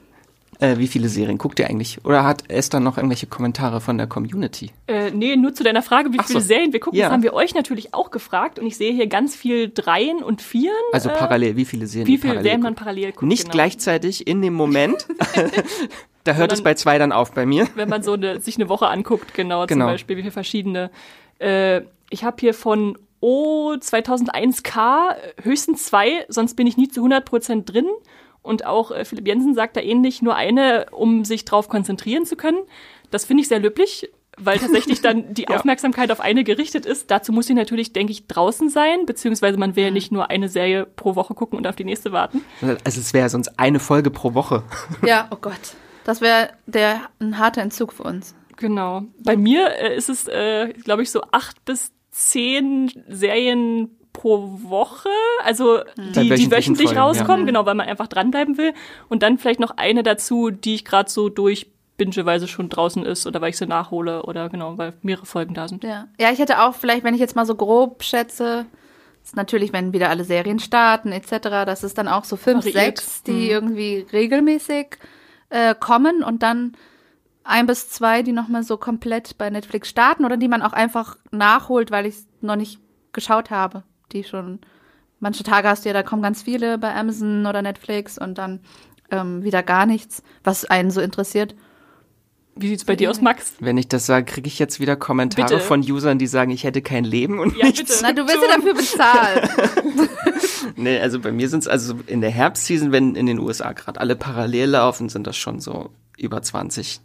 Äh, wie viele Serien guckt ihr eigentlich? Oder hat Esther noch irgendwelche Kommentare von der Community? Äh, nee, nur zu deiner Frage, wie Ach viele so. Serien wir gucken. Ja. Das haben wir euch natürlich auch gefragt. Und ich sehe hier ganz viel Dreien und Vieren. Also äh, parallel, wie viele Serien Wie viele Serien man parallel guckt. Nicht genau. gleichzeitig in dem Moment. da hört dann, es bei zwei dann auf bei mir. Wenn man so eine, sich eine Woche anguckt, genau, genau. zum Beispiel, wie viele verschiedene. Äh, ich habe hier von O 2001K höchstens zwei, sonst bin ich nie zu 100% drin. Und auch äh, Philipp Jensen sagt da ähnlich, nur eine, um sich drauf konzentrieren zu können. Das finde ich sehr löblich, weil tatsächlich dann die ja. Aufmerksamkeit auf eine gerichtet ist. Dazu muss sie natürlich, denke ich, draußen sein, beziehungsweise man will ja mhm. nicht nur eine Serie pro Woche gucken und auf die nächste warten. Also es wäre sonst eine Folge pro Woche. Ja, oh Gott. Das wäre der ein harter Entzug für uns. Genau. Bei mir äh, ist es, äh, glaube ich, so acht bis zehn Serien pro Woche, also hm. die, die wöchentlich Folgen, rauskommen, ja. genau, weil man einfach dranbleiben will. Und dann vielleicht noch eine dazu, die ich gerade so durch bingeweise schon draußen ist oder weil ich sie nachhole oder genau, weil mehrere Folgen da sind. Ja, ja ich hätte auch vielleicht, wenn ich jetzt mal so grob schätze, ist natürlich, wenn wieder alle Serien starten etc., das ist dann auch so fünf, Variiert. sechs, die mhm. irgendwie regelmäßig äh, kommen und dann ein bis zwei, die nochmal so komplett bei Netflix starten oder die man auch einfach nachholt, weil ich es noch nicht geschaut habe die schon, manche Tage hast du ja, da kommen ganz viele bei Amazon oder Netflix und dann ähm, wieder gar nichts, was einen so interessiert. Wie sieht's bei dir aus, Max? Wenn ich das sage, kriege ich jetzt wieder Kommentare bitte. von Usern, die sagen, ich hätte kein Leben und ja, nichts. Na, du wirst ja dafür bezahlt. nee, also bei mir sind es also in der Herbstseason, wenn in den USA gerade alle parallel laufen, sind das schon so über 20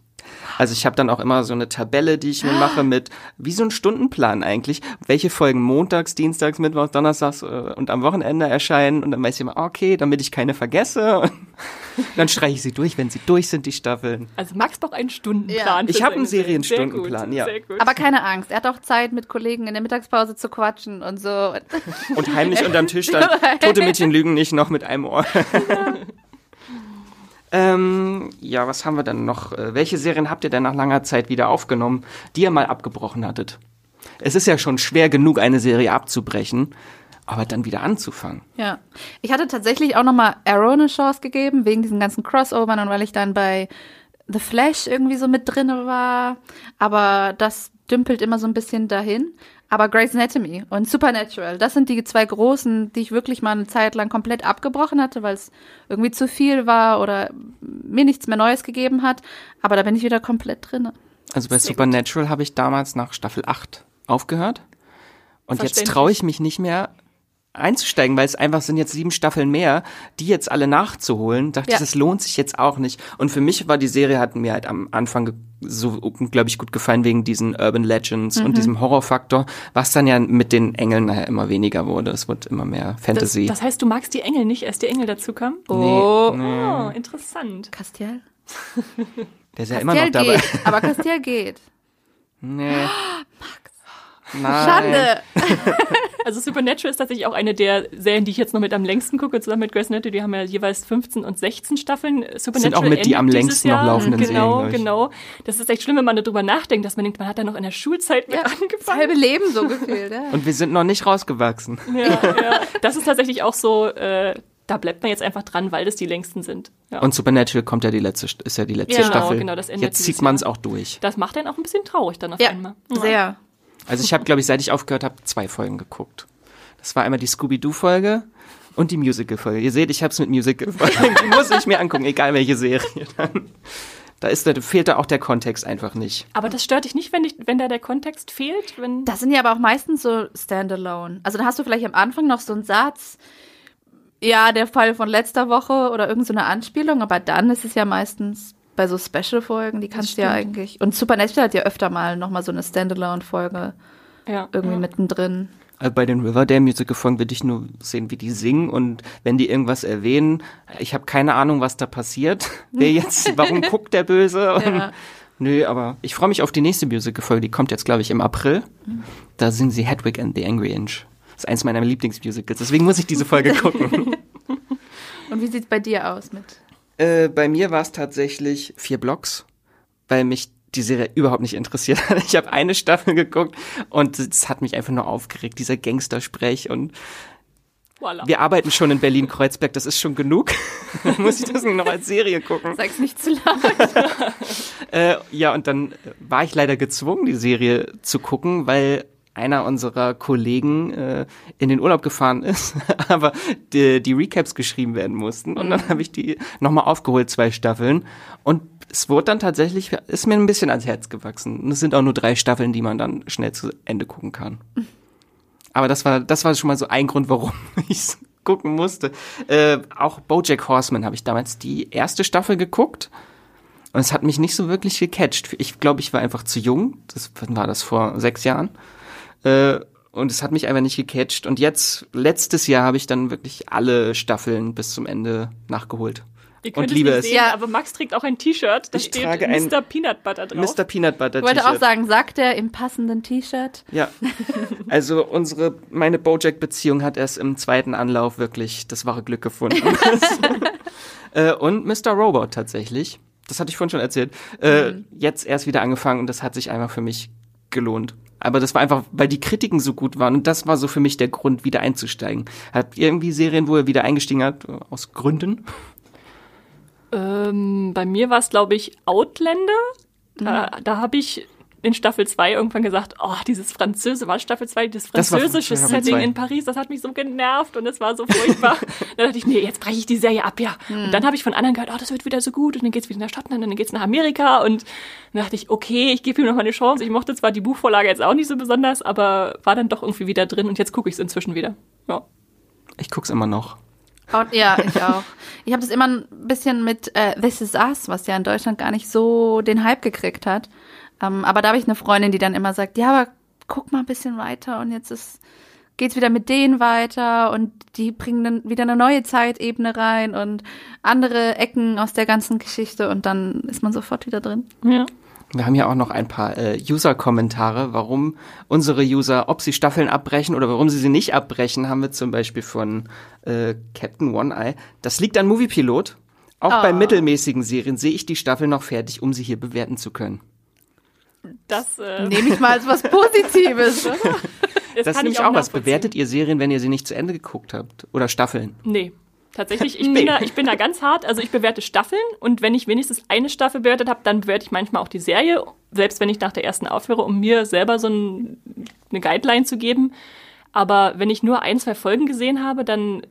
also ich habe dann auch immer so eine Tabelle, die ich mir mache mit, wie so ein Stundenplan eigentlich, welche Folgen montags, dienstags, mittwochs, donnerstags äh, und am Wochenende erscheinen und dann weiß ich immer, okay, damit ich keine vergesse und dann streiche ich sie durch, wenn sie durch sind, die Staffeln. Also Max braucht einen Stundenplan. Ja. Ich habe einen Serienstundenplan, ja. Aber keine Angst, er hat auch Zeit, mit Kollegen in der Mittagspause zu quatschen und so. Und heimlich unterm Tisch dann, tote Mädchen lügen nicht noch mit einem Ohr. Ja. Ähm, ja, was haben wir denn noch? Äh, welche Serien habt ihr denn nach langer Zeit wieder aufgenommen, die ihr mal abgebrochen hattet? Es ist ja schon schwer genug, eine Serie abzubrechen, aber dann wieder anzufangen. Ja, ich hatte tatsächlich auch noch mal Arrow eine Chance gegeben, wegen diesen ganzen Crossovern und weil ich dann bei The Flash irgendwie so mit drin war. Aber das dümpelt immer so ein bisschen dahin. Aber Grey's Anatomy und Supernatural, das sind die zwei großen, die ich wirklich mal eine Zeit lang komplett abgebrochen hatte, weil es irgendwie zu viel war oder mir nichts mehr Neues gegeben hat. Aber da bin ich wieder komplett drin. Also bei Sehr Supernatural habe ich damals nach Staffel 8 aufgehört. Und jetzt traue ich mich nicht mehr, einzusteigen, weil es einfach sind jetzt sieben Staffeln mehr, die jetzt alle nachzuholen, dachte ja. ich, das lohnt sich jetzt auch nicht. Und für mich war die Serie, hat mir halt am Anfang so, glaube ich, gut gefallen wegen diesen Urban Legends mhm. und diesem Horrorfaktor, was dann ja mit den Engeln nachher immer weniger wurde. Es wird immer mehr Fantasy. Das, das heißt, du magst die Engel nicht, erst die Engel dazu kamen? Oh, nee, nee. oh interessant. Castiel? Der ist ja immer noch dabei. Geht, aber Castiel geht. Nee. Max. Nein. Schande. Also Supernatural ist tatsächlich auch eine der Serien, die ich jetzt noch mit am längsten gucke, zusammen mit Grey's Anatomy. Die haben ja jeweils 15 und 16 Staffeln. Supernatural sind auch mit die am längsten noch laufenden genau, Serien. Genau, genau. Das ist echt schlimm, wenn man darüber nachdenkt, dass man denkt, man hat da noch in der Schulzeit mit ja, angefangen. Das halbe Leben so gefühlt. Ja. Und wir sind noch nicht rausgewachsen. Ja, ja. Das ist tatsächlich auch so, äh, da bleibt man jetzt einfach dran, weil das die längsten sind. Ja. Und Supernatural kommt ja die letzte, ist ja die letzte ja, Staffel. Genau, das jetzt zieht man es auch durch. Das macht einen auch ein bisschen traurig dann auf ja, einmal. Ja, sehr. Also ich habe, glaube ich, seit ich aufgehört habe, zwei Folgen geguckt. Das war einmal die Scooby-Doo-Folge und die Musical-Folge. Ihr seht, ich habe es mit Musical-Folgen. Die muss ich mir angucken, egal welche Serie dann. Da ist, da fehlt da auch der Kontext einfach nicht. Aber das stört dich nicht, wenn, ich, wenn da der Kontext fehlt? Wenn das sind ja aber auch meistens so Standalone. Also da hast du vielleicht am Anfang noch so einen Satz, ja, der Fall von letzter Woche oder irgendeine so Anspielung, aber dann ist es ja meistens bei so Special-Folgen, die kannst du ja eigentlich. Und Supernatural hat ja öfter mal nochmal so eine Standalone-Folge Ja. irgendwie ja. mittendrin. Also bei den Riverdale Musical Folgen will ich nur sehen, wie die singen und wenn die irgendwas erwähnen, ich habe keine Ahnung, was da passiert. Wer jetzt, warum guckt der Böse? Und, Ja. Nö, aber ich freue mich auf die nächste Musical Folge, die kommt jetzt glaube ich im April. Da singen sie Hedwig and the Angry Inch. Das ist eins meiner Lieblingsmusicals, deswegen muss ich diese Folge gucken. Und wie sieht's bei dir aus mit? Äh, bei mir war es tatsächlich vier Blocks, weil mich die Serie überhaupt nicht interessiert hat. Ich habe eine Staffel geguckt und es hat mich einfach nur aufgeregt, dieser Gangstersprech und Voila. wir arbeiten schon in Berlin-Kreuzberg, das ist schon genug. Muss ich das noch als Serie gucken? Sag's nicht zu laut. Äh, ja, und dann war ich leider gezwungen, die Serie zu gucken, weil einer unserer Kollegen äh, in den Urlaub gefahren ist, aber die, die Recaps geschrieben werden mussten. Und dann habe ich die nochmal aufgeholt, zwei Staffeln. Und es wurde dann tatsächlich, ist mir ein bisschen ans Herz gewachsen. Und es sind auch nur drei Staffeln, die man dann schnell zu Ende gucken kann. Aber das war, das war schon mal so ein Grund, warum ich es gucken musste. Äh, auch Bojack Horseman habe ich damals die erste Staffel geguckt. Und es hat mich nicht so wirklich gecatcht. Ich glaube, ich war einfach zu jung. Das wann war das vor sechs Jahren. Äh, und es hat mich einfach nicht gecatcht. Und jetzt, letztes Jahr, habe ich dann wirklich alle Staffeln bis zum Ende nachgeholt. Ihr könnt und es liebe nicht es. sehen, Ja. aber Max trägt auch ein T-Shirt, da Ich steht trage ein Mr. Peanut Butter drauf. Mr. Peanut Butter Ich wollte auch sagen, sagt er im passenden T-Shirt. Ja. Also unsere, meine Bojack-Beziehung hat erst im zweiten Anlauf wirklich das wahre Glück gefunden. äh, und Mr. Robot tatsächlich. Das hatte ich vorhin schon erzählt. Äh, Jetzt erst wieder angefangen und das hat sich einfach für mich gelohnt. Aber das war einfach, weil die Kritiken so gut waren und das war so für mich der Grund, wieder einzusteigen. Habt ihr irgendwie Serien, wo ihr wieder eingestiegen habt, aus Gründen? Ähm, bei mir war es, glaube ich, Outlander. Da, Mhm. da habe ich in Staffel 2 irgendwann gesagt, oh, dieses Französische, war Staffel 2, dieses Das französische Staffel Setting zwei. in Paris, das hat mich so genervt und es war so furchtbar. dann dachte ich, nee, jetzt breche ich die Serie ab, ja. Und dann habe ich von anderen gehört, oh, das wird wieder so gut und dann geht's wieder nach Schottland und dann geht's nach Amerika und dann dachte ich, okay, ich gebe ihm noch mal eine Chance. Ich mochte zwar die Buchvorlage jetzt auch nicht so besonders, aber war dann doch irgendwie wieder drin und jetzt gucke ich es inzwischen wieder. Ja. Ich guck's immer noch. Und, ja, ich auch. Ich habe das immer ein bisschen mit äh, This Is Us, was ja in Deutschland gar nicht so den Hype gekriegt hat. Ähm, aber da habe ich eine Freundin, die dann immer sagt, ja, aber guck mal ein bisschen weiter und jetzt ist geht's wieder mit denen weiter und die bringen dann wieder eine neue Zeitebene rein und andere Ecken aus der ganzen Geschichte und dann ist man sofort wieder drin. ja. Wir haben ja auch noch ein paar äh, User-Kommentare, warum unsere User, ob sie Staffeln abbrechen oder warum sie sie nicht abbrechen, haben wir zum Beispiel von äh, Captain One-Eye. Das liegt an Moviepilot. Auch bei Oh. mittelmäßigen Serien sehe ich die Staffel noch fertig, um sie hier bewerten zu können. Das, äh, Nehme ich mal als was Positives, oder? das, Das nämlich ich auch was. nachvollziehen. Bewertet ihr Serien, wenn ihr sie nicht zu Ende geguckt habt? Oder Staffeln? Nee. Tatsächlich, ich, Nee. bin da, ich bin da ganz hart. Also ich bewerte Staffeln und wenn ich wenigstens eine Staffel bewertet habe, dann bewerte ich manchmal auch die Serie, selbst wenn ich nach der ersten aufhöre, um mir selber so ein, eine Guideline zu geben. Aber wenn ich nur ein, zwei Folgen gesehen habe, dann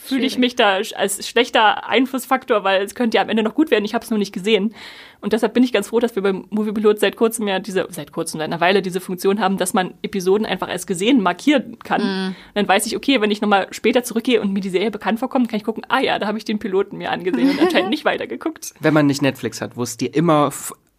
fühle ich mich da als schlechter Einflussfaktor, weil es könnte ja am Ende noch gut werden. Ich habe es nur nicht gesehen. Und deshalb bin ich ganz froh, dass wir beim Moviepilot seit kurzem ja diese, seit kurzem, seit einer Weile diese Funktion haben, dass man Episoden einfach als gesehen markieren kann. Dann weiß ich, okay, wenn ich nochmal später zurückgehe und mir die Serie bekannt vorkommt, kann ich gucken, ah ja, da habe ich den Piloten mir angesehen und anscheinend nicht weitergeguckt. Wenn man nicht Netflix hat, wo es dir immer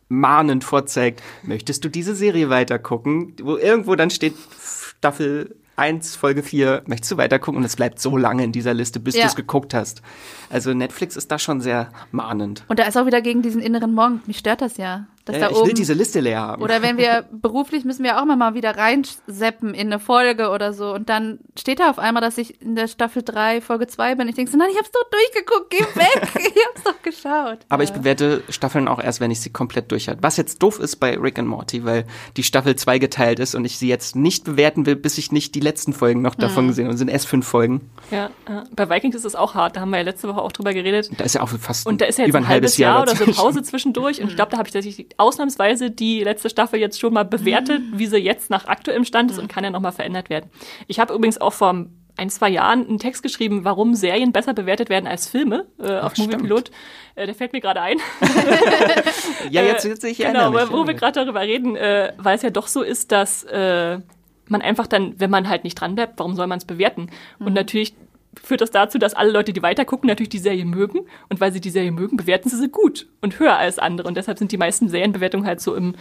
mahnend vorzeigt, möchtest du diese Serie weitergucken? Wo irgendwo dann steht Staffel 1, Folge 4, möchtest du weitergucken? Und es bleibt so lange in dieser Liste, bis Ja. du es geguckt hast. Also Netflix ist da schon sehr mahnend. Und da ist auch wieder gegen diesen inneren Monk. Mich stört das ja. Dass Äh, da ich oben will diese Liste leer haben. Oder wenn wir beruflich müssen wir auch immer mal wieder reinseppen in eine Folge oder so. Und dann steht da auf einmal, dass ich in der Staffel 3, Folge 2 bin. Ich denke so, nein, ich hab's doch durchgeguckt, geh weg. ich hab's doch geschaut. Aber ich Ja. bewerte Staffeln auch erst, wenn ich sie komplett durch hatte. Was jetzt doof ist bei Rick and Morty, weil die Staffel 2 geteilt ist und ich sie jetzt nicht bewerten will, bis ich nicht die letzten Folgen noch davon gesehen habe. Es sind erst fünf Folgen. Ja. Bei Vikings ist es auch hart. Da haben wir ja letzte Woche auch drüber geredet. Da ist ja auch fast Und da ist ja jetzt über ein halbes Jahr, oder so. Pause zwischendurch. Und ich glaube, da habe ich tatsächlich ausnahmsweise die letzte Staffel jetzt schon mal bewertet, wie sie jetzt nach aktuellem Stand ist und kann ja nochmal verändert werden. Ich habe übrigens auch vor ein, zwei Jahren einen Text geschrieben, warum Serien besser bewertet werden als Filme äh, auf stimmt. Moviepilot. Äh, der fällt mir gerade ein. Ja, jetzt, jetzt ich Genau, mich. wo wir gerade darüber reden, äh, weil es ja doch so ist, dass äh, man einfach dann, wenn man halt nicht dran bleibt, warum soll man es bewerten? Und natürlich führt das dazu, dass alle Leute, die weitergucken, natürlich die Serie mögen. Und weil sie die Serie mögen, bewerten sie sie gut und höher als andere. Und deshalb sind die meisten Serienbewertungen halt so im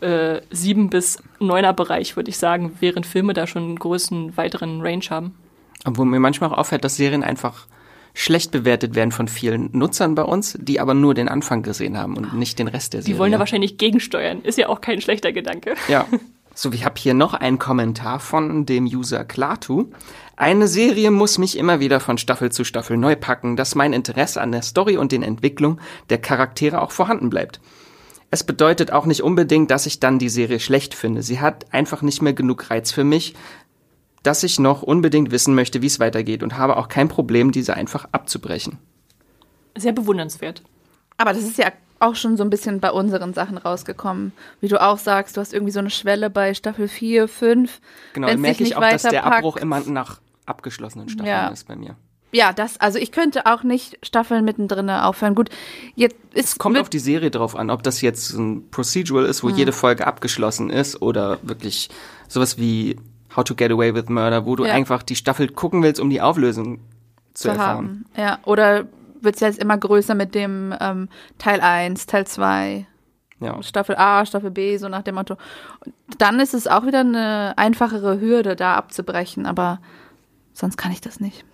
äh, 7 bis 9er Bereich, würde ich sagen, während Filme da schon einen großen, weiteren Range haben. Obwohl mir manchmal auch auffällt, dass Serien einfach schlecht bewertet werden von vielen Nutzern bei uns, die aber nur den Anfang gesehen haben und nicht den Rest der Serie. Die wollen da wahrscheinlich gegensteuern. Ist ja auch kein schlechter Gedanke. Ja. So, ich habe hier noch einen Kommentar von dem User Klatu. Eine Serie muss mich immer wieder von Staffel zu Staffel neu packen, dass mein Interesse an der Story und den Entwicklungen der Charaktere auch vorhanden bleibt. Es bedeutet auch nicht unbedingt, dass ich dann die Serie schlecht finde. Sie hat einfach nicht mehr genug Reiz für mich, dass ich noch unbedingt wissen möchte, wie es weitergeht und habe auch kein Problem, diese einfach abzubrechen. Sehr bewundernswert. Aber das ist ja auch schon so ein bisschen bei unseren Sachen rausgekommen. Wie du auch sagst, du hast irgendwie so eine Schwelle bei Staffel 4, 5. Genau, dann merke ich auch, dass der Abbruch immer nach abgeschlossenen Staffeln ja. ist bei mir. Ja, das, also ich könnte auch nicht Staffeln mittendrin aufhören. Gut, jetzt ist. Es kommt auf die Serie drauf an, ob das jetzt ein Procedural ist, wo hm. jede Folge abgeschlossen ist oder wirklich sowas wie How to Get Away with Murder, wo du ja. einfach die Staffel gucken willst, um die Auflösung zu, zu erfahren. Haben. Ja, oder wird es jetzt immer größer mit dem ähm, Teil 1, Teil 2. Ja. Staffel A, Staffel B, so nach dem Motto. Dann ist es auch wieder eine einfachere Hürde, da abzubrechen, aber sonst kann ich das nicht.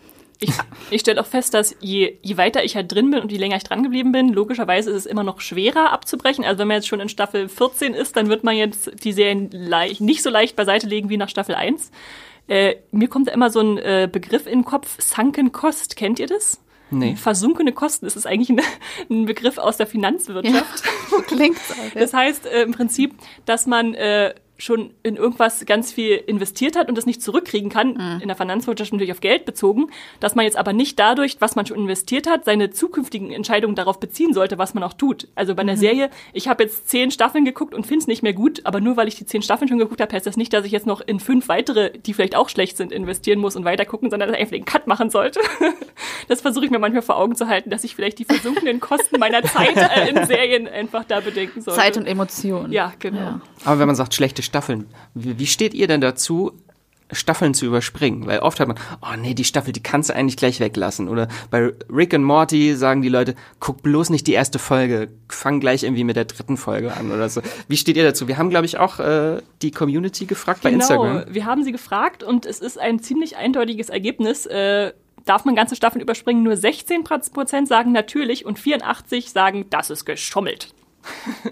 Ich, ich stelle auch fest, dass je, je weiter ich halt drin bin und je länger ich dran geblieben bin, logischerweise ist es immer noch schwerer abzubrechen. Also wenn man jetzt schon in Staffel 14 ist, dann wird man jetzt die Serien leicht, nicht so leicht beiseite legen wie nach Staffel 1. Äh, mir kommt da immer so ein äh, Begriff in den Kopf, Sunken Cost. Kennt ihr das? Nee. Versunkene Kosten, das ist eigentlich ein, ein Begriff aus der Finanzwirtschaft. Ja, so klingt's auch, ja. Das heißt äh, im Prinzip, dass man äh, schon in irgendwas ganz viel investiert hat und das nicht zurückkriegen kann, mhm. in der Finanzwirtschaft natürlich auf Geld bezogen, dass man jetzt aber nicht dadurch, was man schon investiert hat, seine zukünftigen Entscheidungen darauf beziehen sollte, was man auch tut. Also bei einer mhm. Serie, ich habe jetzt zehn Staffeln geguckt und finde es nicht mehr gut, aber nur weil ich die zehn Staffeln schon geguckt habe, heißt das nicht, dass ich jetzt noch in fünf weitere, die vielleicht auch schlecht sind, investieren muss und weiter gucken, sondern dass ich einfach den Cut machen sollte. das versuche ich mir manchmal vor Augen zu halten, dass ich vielleicht die versunkenen Kosten meiner Zeit äh, in Serien einfach da bedenken sollte. Zeit und Emotion. Ja, genau. Ja. Aber wenn man sagt, schlechte Staffeln. Wie steht ihr denn dazu, Staffeln zu überspringen? Weil oft hat man, oh nee, die Staffel, die kannst du eigentlich gleich weglassen. Oder bei Rick and Morty sagen die Leute, guck bloß nicht die erste Folge, fang gleich irgendwie mit der dritten Folge an oder so. Wie steht ihr dazu? Wir haben, glaube ich, auch äh, die Community gefragt genau, bei Instagram. Wir haben sie gefragt und es ist ein ziemlich eindeutiges Ergebnis. Äh, darf man ganze Staffeln überspringen? Nur 16 Prozent sagen natürlich und 84 sagen, das ist geschummelt.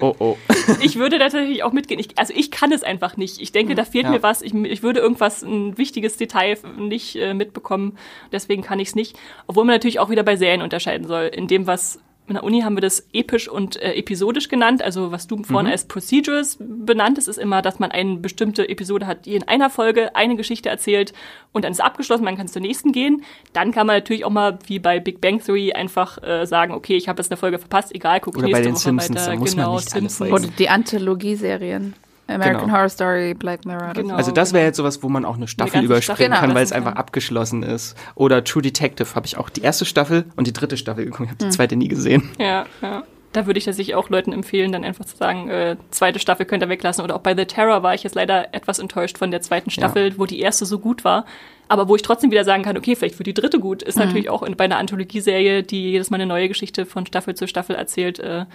Oh, oh. ich würde da tatsächlich auch mitgehen. Ich, also ich kann es einfach nicht. Ich denke, da fehlt ja. mir was. Ich, ich, würde irgendwas, ein wichtiges Detail nicht äh, mitbekommen. Deswegen kann ich es nicht. Obwohl man natürlich auch wieder bei Serien unterscheiden soll. In dem, was in der Uni haben wir das episch und äh, episodisch genannt. Also was du vorhin mhm. als Procedures benannt ist immer, dass man eine bestimmte Episode hat, die in einer Folge eine Geschichte erzählt und dann ist abgeschlossen, man kann zur nächsten gehen. Dann kann man natürlich auch mal wie bei Big Bang Theory einfach äh, sagen, okay, ich habe jetzt eine Folge verpasst, egal, guck Oder nächste bei den Woche Simpsons, weiter. Da muss genau, man nicht Simpsons. Oder die Anthologieserien. American genau. Horror Story, Black Mirror. Genau. Also das wäre jetzt sowas, wo man auch eine Staffel überspringen Staffel, kann, weil es einfach abgeschlossen ist. Oder True Detective habe ich auch die erste Staffel und die dritte Staffel geguckt. Ich habe die hm. zweite nie gesehen. Ja, ja. Da würde ich tatsächlich auch Leuten empfehlen, dann einfach zu sagen, äh, zweite Staffel könnt ihr weglassen. Oder auch bei The Terror war ich jetzt leider etwas enttäuscht von der zweiten Staffel, ja. wo die erste so gut war. Aber wo ich trotzdem wieder sagen kann, okay, vielleicht wird die dritte gut, ist mhm. natürlich auch in, bei einer Anthologieserie, die jedes Mal eine neue Geschichte von Staffel zu Staffel erzählt, äh,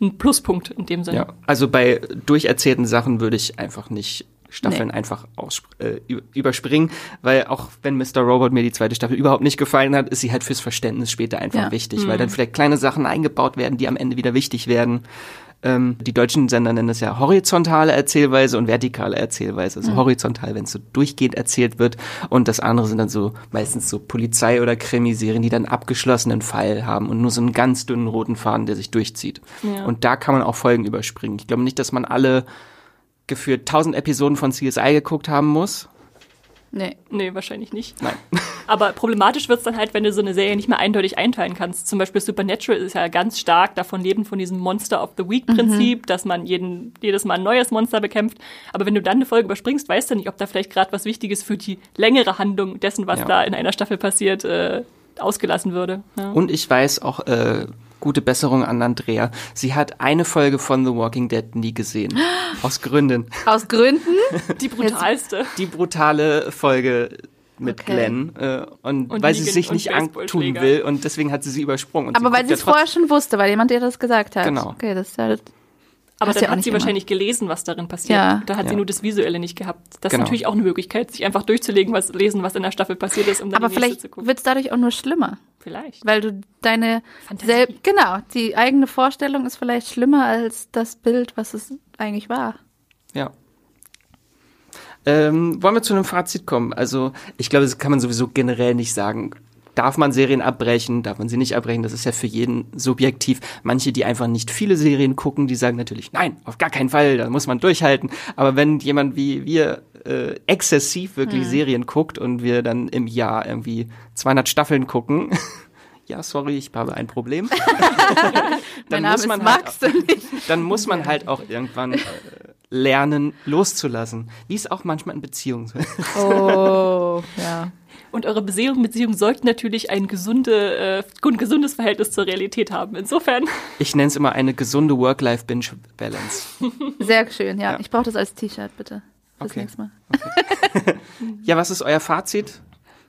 ein Pluspunkt in dem Sinne. Ja, also bei durcherzählten Sachen würde ich einfach nicht Staffeln nee. einfach äh, überspringen, weil auch wenn Mr. Robot mir die zweite Staffel überhaupt nicht gefallen hat, ist sie halt fürs Verständnis später einfach ja. wichtig, mhm. weil dann vielleicht kleine Sachen eingebaut werden, die am Ende wieder wichtig werden. Ähm, die deutschen Sender nennen es ja horizontale Erzählweise und vertikale Erzählweise. Also mhm. horizontal, wenn es so durchgehend erzählt wird und das andere sind dann so meistens so Polizei- oder Krimiserien, die dann abgeschlossenen Fall haben und nur so einen ganz dünnen roten Faden, der sich durchzieht. Ja. Und da kann man auch Folgen überspringen. Ich glaube nicht, dass man alle geführt 1000 Episoden von CSI geguckt haben muss. Nee. Nee, wahrscheinlich nicht. Nein. Aber problematisch wird's dann halt, wenn du so eine Serie nicht mehr eindeutig einteilen kannst. Zum Beispiel Supernatural ist ja ganz stark davon leben, von diesem Monster of the Week-Prinzip, mhm. dass man jeden, jedes Mal ein neues Monster bekämpft. Aber wenn du dann eine Folge überspringst, weißt du nicht, ob da vielleicht gerade was Wichtiges für die längere Handlung dessen, was ja. da in einer Staffel passiert, äh, ausgelassen würde. Ja. Und ich weiß auch, äh, gute Besserung an Andrea. Sie hat eine Folge von The Walking Dead nie gesehen. Aus Gründen. Aus Gründen? Die brutalste. Die brutale Folge mit Okay. Glenn äh, und, Und weil sie sich nicht antun will und deswegen hat sie sie übersprungen. Aber weil sie es vorher schon wusste, weil jemand ihr das gesagt hat. Genau. Okay, das ist halt. Aber Hast dann ja hat sie immer. wahrscheinlich gelesen, was darin passiert. Ja. Da hat sie Ja. nur das Visuelle nicht gehabt. Das Genau. ist natürlich auch eine Möglichkeit, sich einfach durchzulegen, was lesen, was in der Staffel passiert ist, um dann Aber die nächste vielleicht zu gucken. wird es dadurch auch nur schlimmer, Vielleicht. weil du deine Fantasie. selb genau die eigene Vorstellung ist vielleicht schlimmer als das Bild, was es eigentlich war. Ja. Ähm, wollen wir zu einem Fazit kommen? Also, ich glaube, das kann man sowieso generell nicht sagen. Darf man Serien abbrechen? Darf man sie nicht abbrechen? Das ist ja für jeden subjektiv. Manche, die einfach nicht viele Serien gucken, die sagen natürlich, nein, auf gar keinen Fall, da muss man durchhalten. Aber wenn jemand wie wir äh, exzessiv wirklich Serien guckt und wir dann im Jahr irgendwie 200 Staffeln gucken, ja, sorry, ich habe ein Problem. mein Name muss man halt dann muss man halt auch irgendwann äh, lernen, loszulassen. Wie es auch manchmal in Beziehungen ist. Oh, ja. Und eure Beziehung, Beziehung sollten natürlich ein gesunde, äh, ein gesundes Verhältnis zur Realität haben. Insofern, Ich nenne es immer eine gesunde Work-Life-Binge-Balance. Sehr schön, ja. Ja. Ich brauche das als T-Shirt, bitte. Fürs Okay. nächste Mal. Ja, was ist euer Fazit?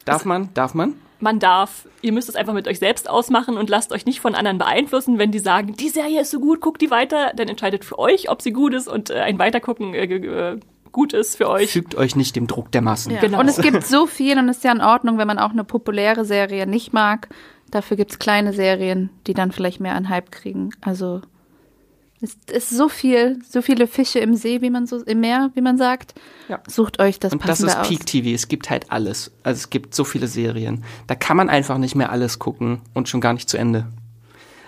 Darf man? Darf man? man darf, ihr müsst es einfach mit euch selbst ausmachen und lasst euch nicht von anderen beeinflussen, wenn die sagen, die Serie ist so gut, guckt die weiter, dann entscheidet für euch, ob sie gut ist und äh, ein Weitergucken äh, äh, gut ist für euch. Fügt euch nicht dem Druck der Massen. Ja. Genau. Und es gibt so viel und es ist ja in Ordnung, wenn man auch eine populäre Serie nicht mag. Dafür gibt es kleine Serien, die dann vielleicht mehr an Hype kriegen. Also es ist so viel, so viele Fische im See, wie man so im Meer, wie man sagt. Ja. Sucht euch das Und das ist aus. Peak TV. Es gibt halt alles. Also es gibt so viele Serien. Da kann man einfach nicht mehr alles gucken und schon gar nicht zu Ende.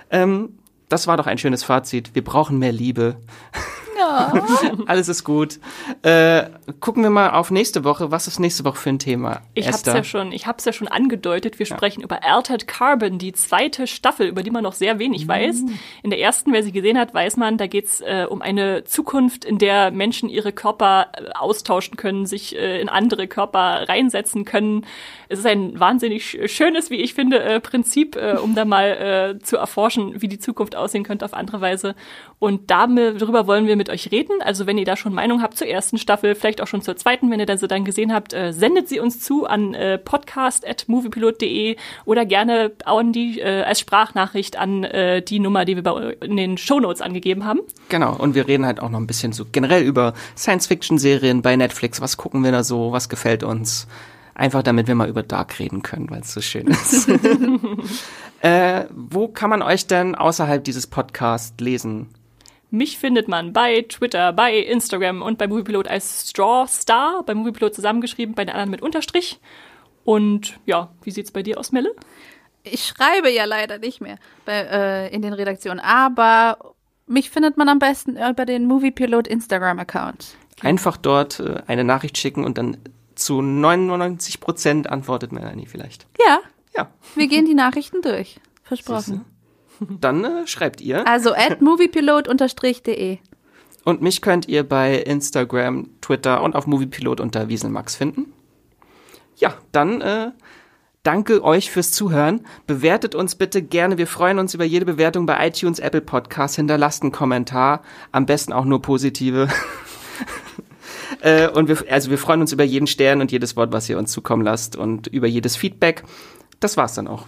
Ähm, das war doch ein schönes Fazit. Wir brauchen mehr Liebe. Ja. Alles ist gut. Äh, gucken wir mal auf nächste Woche. Was ist nächste Woche für ein Thema? Ich hab's Esther? ja schon, ich hab's ja schon angedeutet. Wir sprechen über Altered Carbon, die zweite Staffel, über die man noch sehr wenig weiß. In der ersten, wer sie gesehen hat, weiß man, da geht's äh, um eine Zukunft, in der Menschen ihre Körper äh, austauschen können, sich äh, in andere Körper reinsetzen können. Es ist ein wahnsinnig sch- schönes, wie ich finde, äh, Prinzip, äh, um da mal äh, zu erforschen, wie die Zukunft aussehen könnte auf andere Weise. Und darüber wollen wir mit euch reden. Also wenn ihr da schon Meinung habt zur ersten Staffel, vielleicht auch schon zur zweiten, wenn ihr dann so dann gesehen habt, äh, sendet sie uns zu an äh, podcast.moviepilot.de oder gerne an die, äh, als Sprachnachricht an äh, die Nummer, die wir bei, in den Shownotes angegeben haben. Genau, und wir reden halt auch noch ein bisschen so generell über Science-Fiction-Serien bei Netflix. Was gucken wir da so? Was gefällt uns? Einfach damit wir mal über Dark reden können, weil es so schön ist. äh, wo kann man euch denn außerhalb dieses Podcasts lesen? Mich findet man bei Twitter, bei Instagram und bei Moviepilot als Strawstar, bei Moviepilot zusammengeschrieben, bei den anderen mit Unterstrich. Und ja, wie sieht's bei dir aus, Melle? Ich schreibe ja leider nicht mehr bei, äh, in den Redaktionen, aber mich findet man am besten über den Moviepilot Instagram-Account. Einfach dort äh, eine Nachricht schicken und dann zu 99 Prozent antwortet Melanie vielleicht. Ja, Ja, wir gehen die Nachrichten durch. Versprochen. Dann äh, schreibt ihr. Also at moviepilot-de. Und mich könnt ihr bei Instagram, Twitter und auf Moviepilot unter Wieselmax finden. Ja, dann äh, danke euch fürs Zuhören. Bewertet uns bitte gerne. Wir freuen uns über jede Bewertung bei iTunes, Apple Podcasts. Hinterlasst einen Kommentar. Am besten auch nur positive. äh, und wir, also wir freuen uns über jeden Stern und jedes Wort, was ihr uns zukommen lasst und über jedes Feedback. Das war's dann auch.